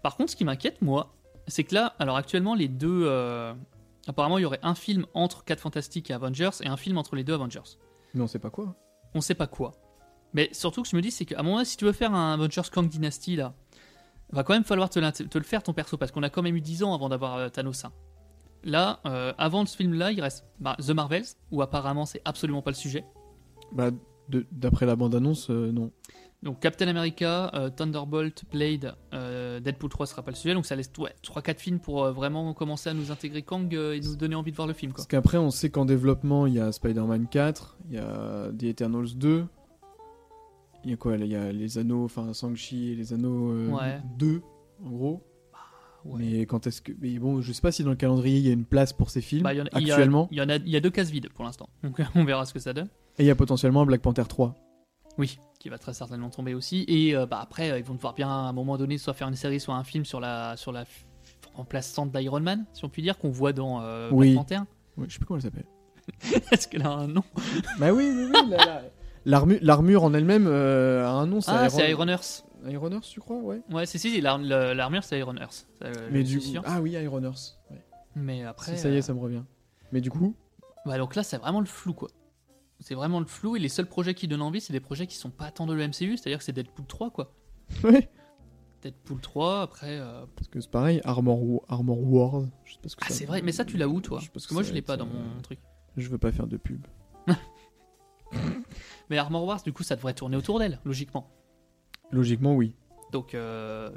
Par contre, ce qui m'inquiète, moi, c'est que là, alors actuellement, les deux. euh, apparemment, il y aurait un film entre 4 Fantastiques et Avengers et un film entre les deux Avengers. Mais on sait pas quoi. On sait pas quoi. Mais surtout, que je me dis, c'est qu'à un moment, si tu veux faire un Avengers Kang Dynasty, là, va quand même falloir te, le faire ton perso parce qu'on a quand même eu 10 ans avant d'avoir euh, Thanos 1. Là, euh, avant ce film-là, il reste bah, The Marvels, où apparemment c'est absolument pas le sujet. Bah, d'après la bande-annonce, euh, non. Donc Captain America, euh, Thunderbolt, Blade, euh, Deadpool 3 sera pas le sujet, donc ça laisse ouais, 3-4 films pour euh, vraiment commencer à nous intégrer Kang et nous donner envie de voir le film. Quoi. Parce qu'après, on sait qu'en développement, il y a Spider-Man 4, il y a The Eternals 2, Il y a quoi Il y a les anneaux, enfin Shang-Chi et les anneaux euh, Ouais. 2, en gros. ouais. Mais quand est-ce que. Mais bon, je sais pas si dans le calendrier il y a une place pour ces films Bah, y en a- actuellement. Il y, en a, il y a deux cases vides pour l'instant. Donc [LAUGHS] on verra ce que ça donne. Et il y a potentiellement Black Panther 3. Oui, qui va très certainement tomber aussi. Et euh, bah, après, euh, ils vont devoir bien à un moment donné soit faire une série, soit un film sur la, sur la remplaçante d'Iron Man, si on peut dire, qu'on voit dans euh, Oui. Black Panther. Ouais, je sais plus comment elle s'appelle. [LAUGHS] Est-ce qu'elle a un nom? Bah oui, oui, oui. la- la- L'armu- L'armure en elle-même euh, a un nom, c'est Ah, Iron... c'est Iron Earth. Iron Earth, tu crois? Ouais. Ouais, c'est si, l'armure c'est Iron Earth. Mais du coup. Ah oui, Iron Earth. Ouais. Mais après. Si, ça y est, ça me revient. Mais du coup, Bah donc là, c'est vraiment le flou, quoi. C'est vraiment le flou, et les seuls projets qui donnent envie, c'est des projets qui sont pas tant de le MCU, c'est-à-dire que c'est Deadpool 3, quoi. ouais. Deadpool 3, après. euh, Parce que c'est pareil, Armor, Armor Wars. Je sais pas ce que Ah, ça- c'est vrai, mais ça, tu l'as où, toi Je Parce ce que moi, je l'ai pas dans euh, mon truc. Je veux pas faire de pub. [LAUGHS] Mais Armor Wars, du coup, ça devrait tourner autour d'elle, logiquement. Logiquement, oui. Donc, il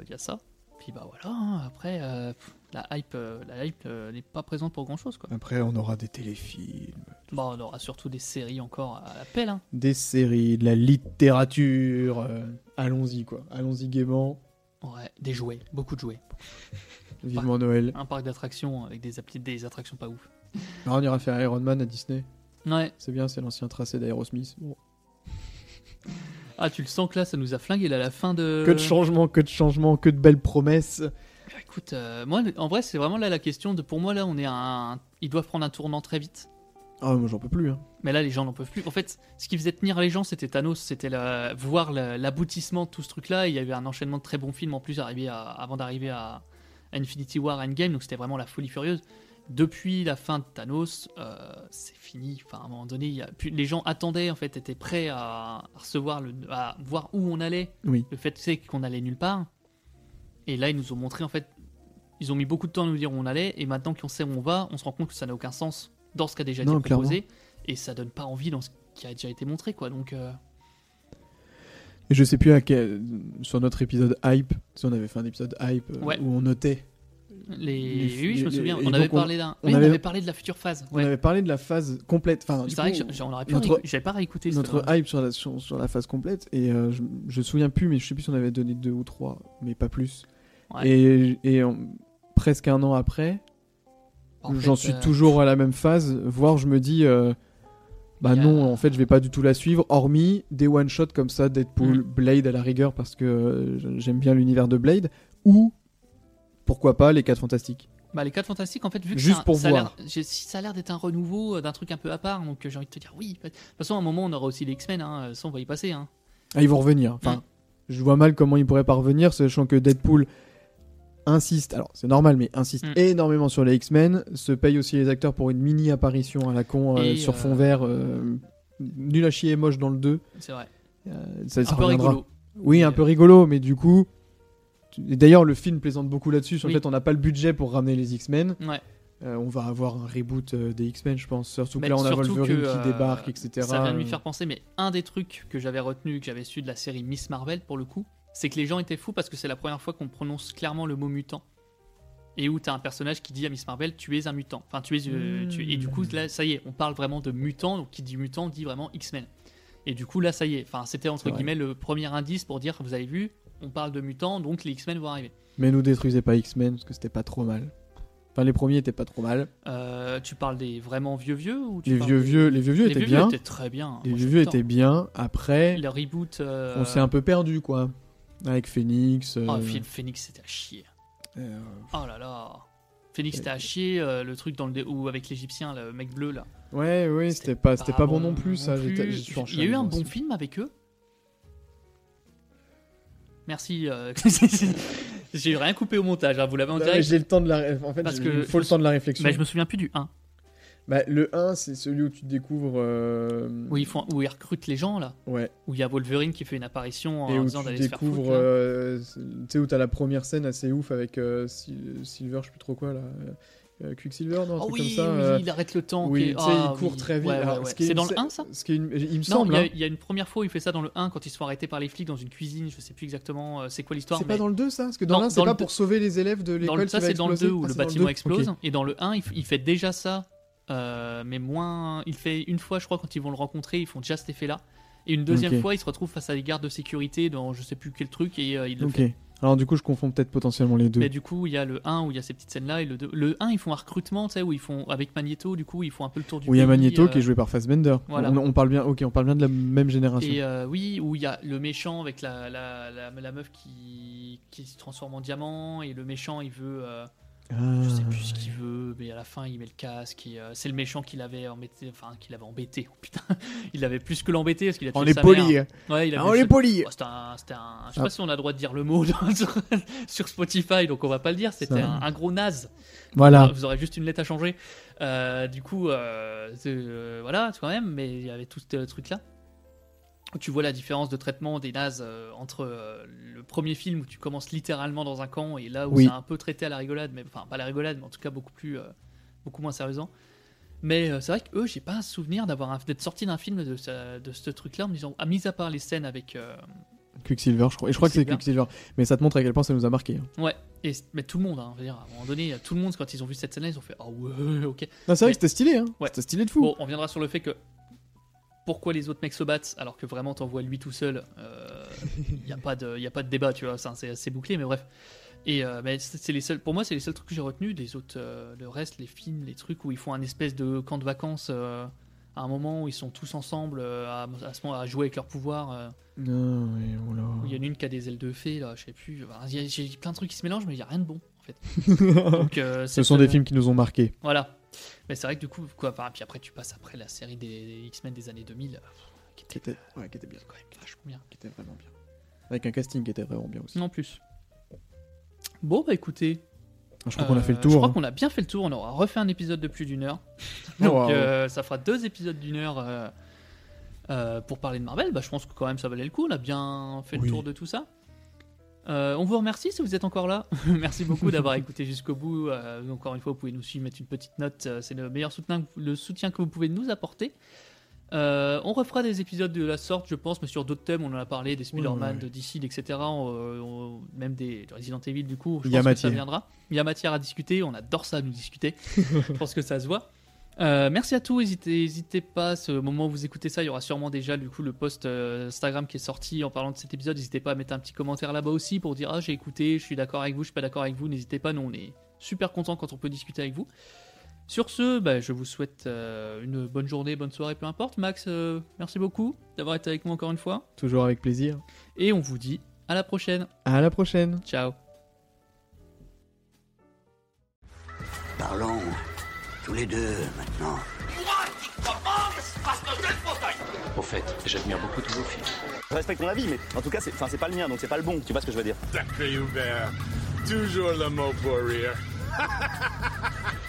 y a ça. Puis bah voilà, hein, après, euh, pff, la hype, euh, la hype euh, n'est pas présente pour grand-chose, quoi. Après, on aura des téléfilms, Bon, on aura surtout des séries encore à la pelle, hein. des séries, de la littérature. euh, Allons-y, quoi. Allons-y gaiement. Ouais, des jouets, beaucoup de jouets. [LAUGHS] Vivement Noël. Un parc d'attractions avec des, appli- des attractions pas ouf. Alors, on ira faire Iron Man à Disney. Ouais. C'est bien, c'est l'ancien tracé d'Aerosmith. Bon. [LAUGHS] Ah, tu le sens que là, ça nous a flingué là, la fin de. Que de changements, que de changements, que de belles promesses. Bah, Écoute, euh, moi, en vrai, c'est vraiment là la question de. Pour moi, là, on est à un. Ils doivent prendre un tournant très vite. Ah, moi j'en peux plus. Hein. Mais là, les gens n'en peuvent plus. En fait, ce qui faisait tenir les gens, c'était Thanos, c'était la- voir la- l'aboutissement de tout ce truc-là. Et Il y avait un enchaînement de très bons films en plus arrivé à- avant d'arriver à Infinity War Endgame, donc c'était vraiment la folie furieuse. Depuis la fin de Thanos, euh, c'est fini. Enfin, à un moment donné, il y a plus- les gens attendaient, en fait, étaient prêts à recevoir, le, à voir où on allait. Oui. Le fait c'est qu'on allait nulle part. Et là, ils nous ont montré, en fait, ils ont mis beaucoup de temps à nous dire où on allait. Et maintenant qu'on sait où on va, on se rend compte que ça n'a aucun sens dans ce qui a déjà Non, été proposé. Et ça donne pas envie dans ce qui a déjà été montré, quoi. Donc, euh, Et je sais plus à quel. Sur notre épisode Hype, si on avait fait un épisode Hype euh, Ouais. où on notait. les... Les- oui, je me souviens. On avait parlé d'un. on Oui, on avait- avait parlé de la future phase. On avait parlé de la phase complète. Enfin, C'est vrai coup, que j'en aurais pu notre- j'avais pas réécouté ça. notre hype sur la, sur, sur la phase complète et euh, je, je me souviens plus mais je sais plus si on avait donné deux ou trois mais pas plus Ouais. et, presque un an après j'en suis euh, toujours à la même phase voire je me dis euh, bah a- non en fait je vais pas du tout la suivre hormis des one shot comme ça Deadpool Mm. Blade à la rigueur parce que euh, j'aime bien l'univers de Blade ou pourquoi pas les 4 fantastiques Bah, les 4 fantastiques, en fait, vu que Juste ça, pour ça a voir. si ça a l'air d'être un renouveau d'un truc un peu à part, donc j'ai envie de te dire oui. De toute façon, à un moment, on aura aussi les X-Men, hein, ça on va y passer. Hein. Ah, ils vont revenir. Enfin, Mm. je vois mal comment ils pourraient pas revenir, sachant que Deadpool insiste, alors c'est normal, mais insiste Mm. énormément sur les X-Men, se paye aussi les acteurs pour une mini apparition à la con euh, sur euh, fond vert, euh, nul à chier et moche dans le 2. C'est vrai. Euh, ça, ça un peu reviendra. rigolo. Oui, un peu euh, rigolo, mais du coup. D'ailleurs, le film plaisante beaucoup là-dessus. Sur le Oui. fait, on n'a pas le budget pour ramener les X-Men. Ouais. Euh, on va avoir un reboot euh, des X-Men, je pense. Surtout que Mais là, on a Wolverine que, qui euh, débarque, etc. Ça vient de Euh, faire penser, mais un des trucs que j'avais retenu, que j'avais su de la série Miss Marvel pour le coup, c'est que les gens étaient fous parce que c'est la première fois qu'on prononce clairement le mot mutant. Et où t'as un personnage qui dit à Miss Marvel, tu es un mutant. Enfin, tu es. euh, tu- Et du coup, là, ça y est, on parle vraiment de mutant. Donc, qui dit mutant dit vraiment X-Men. Et du coup, là, ça y est. Enfin, c'était entre guillemets le premier indice pour dire, vous avez vu, on parle de mutant, donc les X-Men vont arriver. Mais nous détruisez pas X-Men parce que c'était pas trop mal. Enfin, les premiers étaient pas trop mal. Euh, tu parles des vraiment vieux vieux ou tu Les vieux des- vieux, les vieux vieux Les étaient vieux bien. vieux étaient très bien. Les Moi, vieux vieux étaient bien. Après, Le reboot. euh, on s'est un peu perdu quoi. Avec Phoenix. euh, Oh, Phil Phoenix, c'était à chier. euh, Oh là là. Phoenix, c'était à chier. euh, le truc dans le dé- ou avec l'Égyptien, le mec bleu là. Ouais, ouais, c'était pas, c'était pas bon non plus ça. plus. je suis en Il y a eu un bon film avec eux? Merci. euh, [LAUGHS] J'ai rien coupé au montage, hein, vous l'avez en direct. J'ai le temps de la. En fait, Parce que il faut le temps de la réflexion. Mais je me souviens plus du 1. Bah, le 1, c'est celui où tu découvres. euh, Où ils, font, où ils recrutent les gens là. Ouais. Où il y a Wolverine qui fait une apparition en Et où disant d'aller se faire foutre. euh, tu sais, où t'as la première scène assez ouf avec euh, Sil- Silver, je sais plus trop quoi là. euh, Quicksilver, non un Oh truc oui, comme ça. oui, il arrête le temps. Oui, sais, Ah, il court oui. très vite. Ouais, ouais, ouais. C'est dans le scè- 1 ça ce qui est une- Il me Non, semble. il y, a, hein. il y a une première fois où il fait ça dans le 1 quand ils se font arrêter par les flics dans une cuisine. Je sais plus exactement c'est quoi l'histoire. C'est mais pas dans le 2 ça? Parce que dans Dans- l'un, c'est dans pas le pour sauver les élèves de l'école le, ça va c'est dans le exploser 2 où Ah, le bâtiment 2, explose. Et dans le 1, il, f- il fait déjà ça. Euh, mais moins. Il fait une fois, je crois, quand ils vont le rencontrer, ils font déjà cet effet-là. Et une deuxième fois, il se retrouve face à des gardes de sécurité dans je sais plus quel truc et euh, il le Ok. fait. Alors du coup, je confonds peut-être potentiellement les deux. Mais du coup, il y a le 1 où il y a ces petites scènes-là et le 2. Le 1, ils font un recrutement, tu sais, où ils font avec Magneto, du coup, ils font un peu le tour du Où il y a Magneto euh, qui est joué par Fassbender. voilà. On, on parle bien. Ok, on parle bien de la même génération. Et euh, oui, où il y a le méchant avec la, la, la, la meuf qui, qui se transforme en diamant et le méchant il veut, je sais Ah, plus ce qu'il veut, mais à la fin il met le casque euh, c'est le méchant qui l'avait embêté, enfin qui l'avait embêté. Oh, putain, [LAUGHS] il avait plus que l'embêté parce qu'il a tué On est sa poli. mère. Ouais, il Ah, on est poli. Oh, c'était un, c'était un- je sais Ah. pas si on a le droit de dire le mot [LAUGHS] sur, sur Spotify, donc on va pas le dire. C'était un, un gros naze. Voilà. Vous aurez juste une lettre à changer. Euh, du coup, euh, euh, voilà, quand même, mais il y avait tout ce truc-là. Tu vois la différence de traitement des nazes euh, entre euh, le premier film où tu commences littéralement dans un camp et là où Oui. c'est un peu traité à la rigolade, mais enfin pas à la rigolade, mais en tout cas beaucoup plus, euh, beaucoup moins sérieusement. Mais c'est vrai que eux, j'ai pas un souvenir d'avoir d'être sorti d'un film de, ce- de ce truc-là en me disant, à mis à part les scènes avec Quicksilver, je crois. Et je crois que c'est Quicksilver. Mais ça te montre à quel point ça nous a marqué. hein. Ouais, et, mais tout le monde, hein, je veux dire, à un moment donné, tout le monde, quand ils ont vu cette scène-là, ils ont fait Ah ouais, ok. Non, c'est vrai Mais- que c'était stylé. Hein. Ouais. C'était stylé de fou. Bon, on viendra sur le fait que pourquoi les autres mecs se battent alors que vraiment t'en vois lui tout seul, il n'y a, pas de- y a pas de débat, tu vois, c'est assez bouclé, mais bref. Et euh, mais c'est les seuls, pour moi, c'est les seuls trucs que j'ai retenus. Les autres, euh, le reste, les films, les trucs où ils font un espèce de camp de vacances euh, à un moment où ils sont tous ensemble euh, à, à ce moment à jouer avec leur pouvoir. euh, Non, mais oh là. il y en a une qui a des ailes de fée, là, je sais plus. Enfin, il y a- J'ai plein de trucs qui se mélangent, mais il n'y a rien de bon, en fait. [LAUGHS] Donc, euh, Ce sont des films qui nous ont marqués. Voilà. Mais c'est vrai que du coup, quoi, enfin, puis après, tu passes après la série des, des X-Men des années 2000, euh, qui Qui était était, ouais, qui était bien. quand même vachement bien. Qui était vraiment bien. Avec un casting qui était vraiment bien aussi. Non plus. Bon, bah écoutez. Je crois qu'on a fait le euh, tour. Je crois hein. qu'on a bien fait le tour. On aura refait un épisode de plus d'une heure. [LAUGHS] Oh, Donc euh, ça fera deux épisodes d'une heure euh, euh, pour parler de Marvel. Bah, je pense que quand même ça valait le coup. On a bien fait le tour de tout ça. Euh, on vous remercie si vous êtes encore là. [LAUGHS] Merci beaucoup d'avoir [LAUGHS] écouté jusqu'au bout. Euh, encore une fois, vous pouvez nous suivre, mettre une petite note. Euh, C'est le meilleur soutien, que- le soutien que vous pouvez nous apporter. On refera des épisodes de la sorte, je pense, mais sur d'autres thèmes. On en a parlé, des Spider-Man, de DC, etc. On- on- même des de Resident Evil, du coup. Je Il y a que ça matière. viendra. Il y a matière à discuter. On adore ça, nous discuter. [LAUGHS] je pense que ça se voit. Euh, merci à tous, n'hésitez, pas, ce moment où vous écoutez ça, il y aura sûrement déjà du coup le post euh, Instagram qui est sorti en parlant de cet épisode, n'hésitez pas à mettre un petit commentaire là-bas aussi pour dire ah j'ai écouté, je suis d'accord avec vous, je suis pas d'accord avec vous, n'hésitez pas, nous on est super contents quand on peut discuter avec vous. Sur ce, bah, je vous souhaite euh, une bonne journée, bonne soirée, peu importe. Max, euh, merci beaucoup d'avoir été avec moi encore une fois, Toujours avec plaisir. et on vous dit à la prochaine. À la prochaine. Ciao. Parlons tous les deux maintenant. Moi qui commence parce que je le fauteuil Au fait, j'admire beaucoup tous vos films. Je respecte ton avis, mais en tout cas, c'est enfin, c'est pas le mien, donc c'est pas le bon. Tu vois ce que je veux dire Sacré Hubert. Toujours le mot pour rire. [LAUGHS]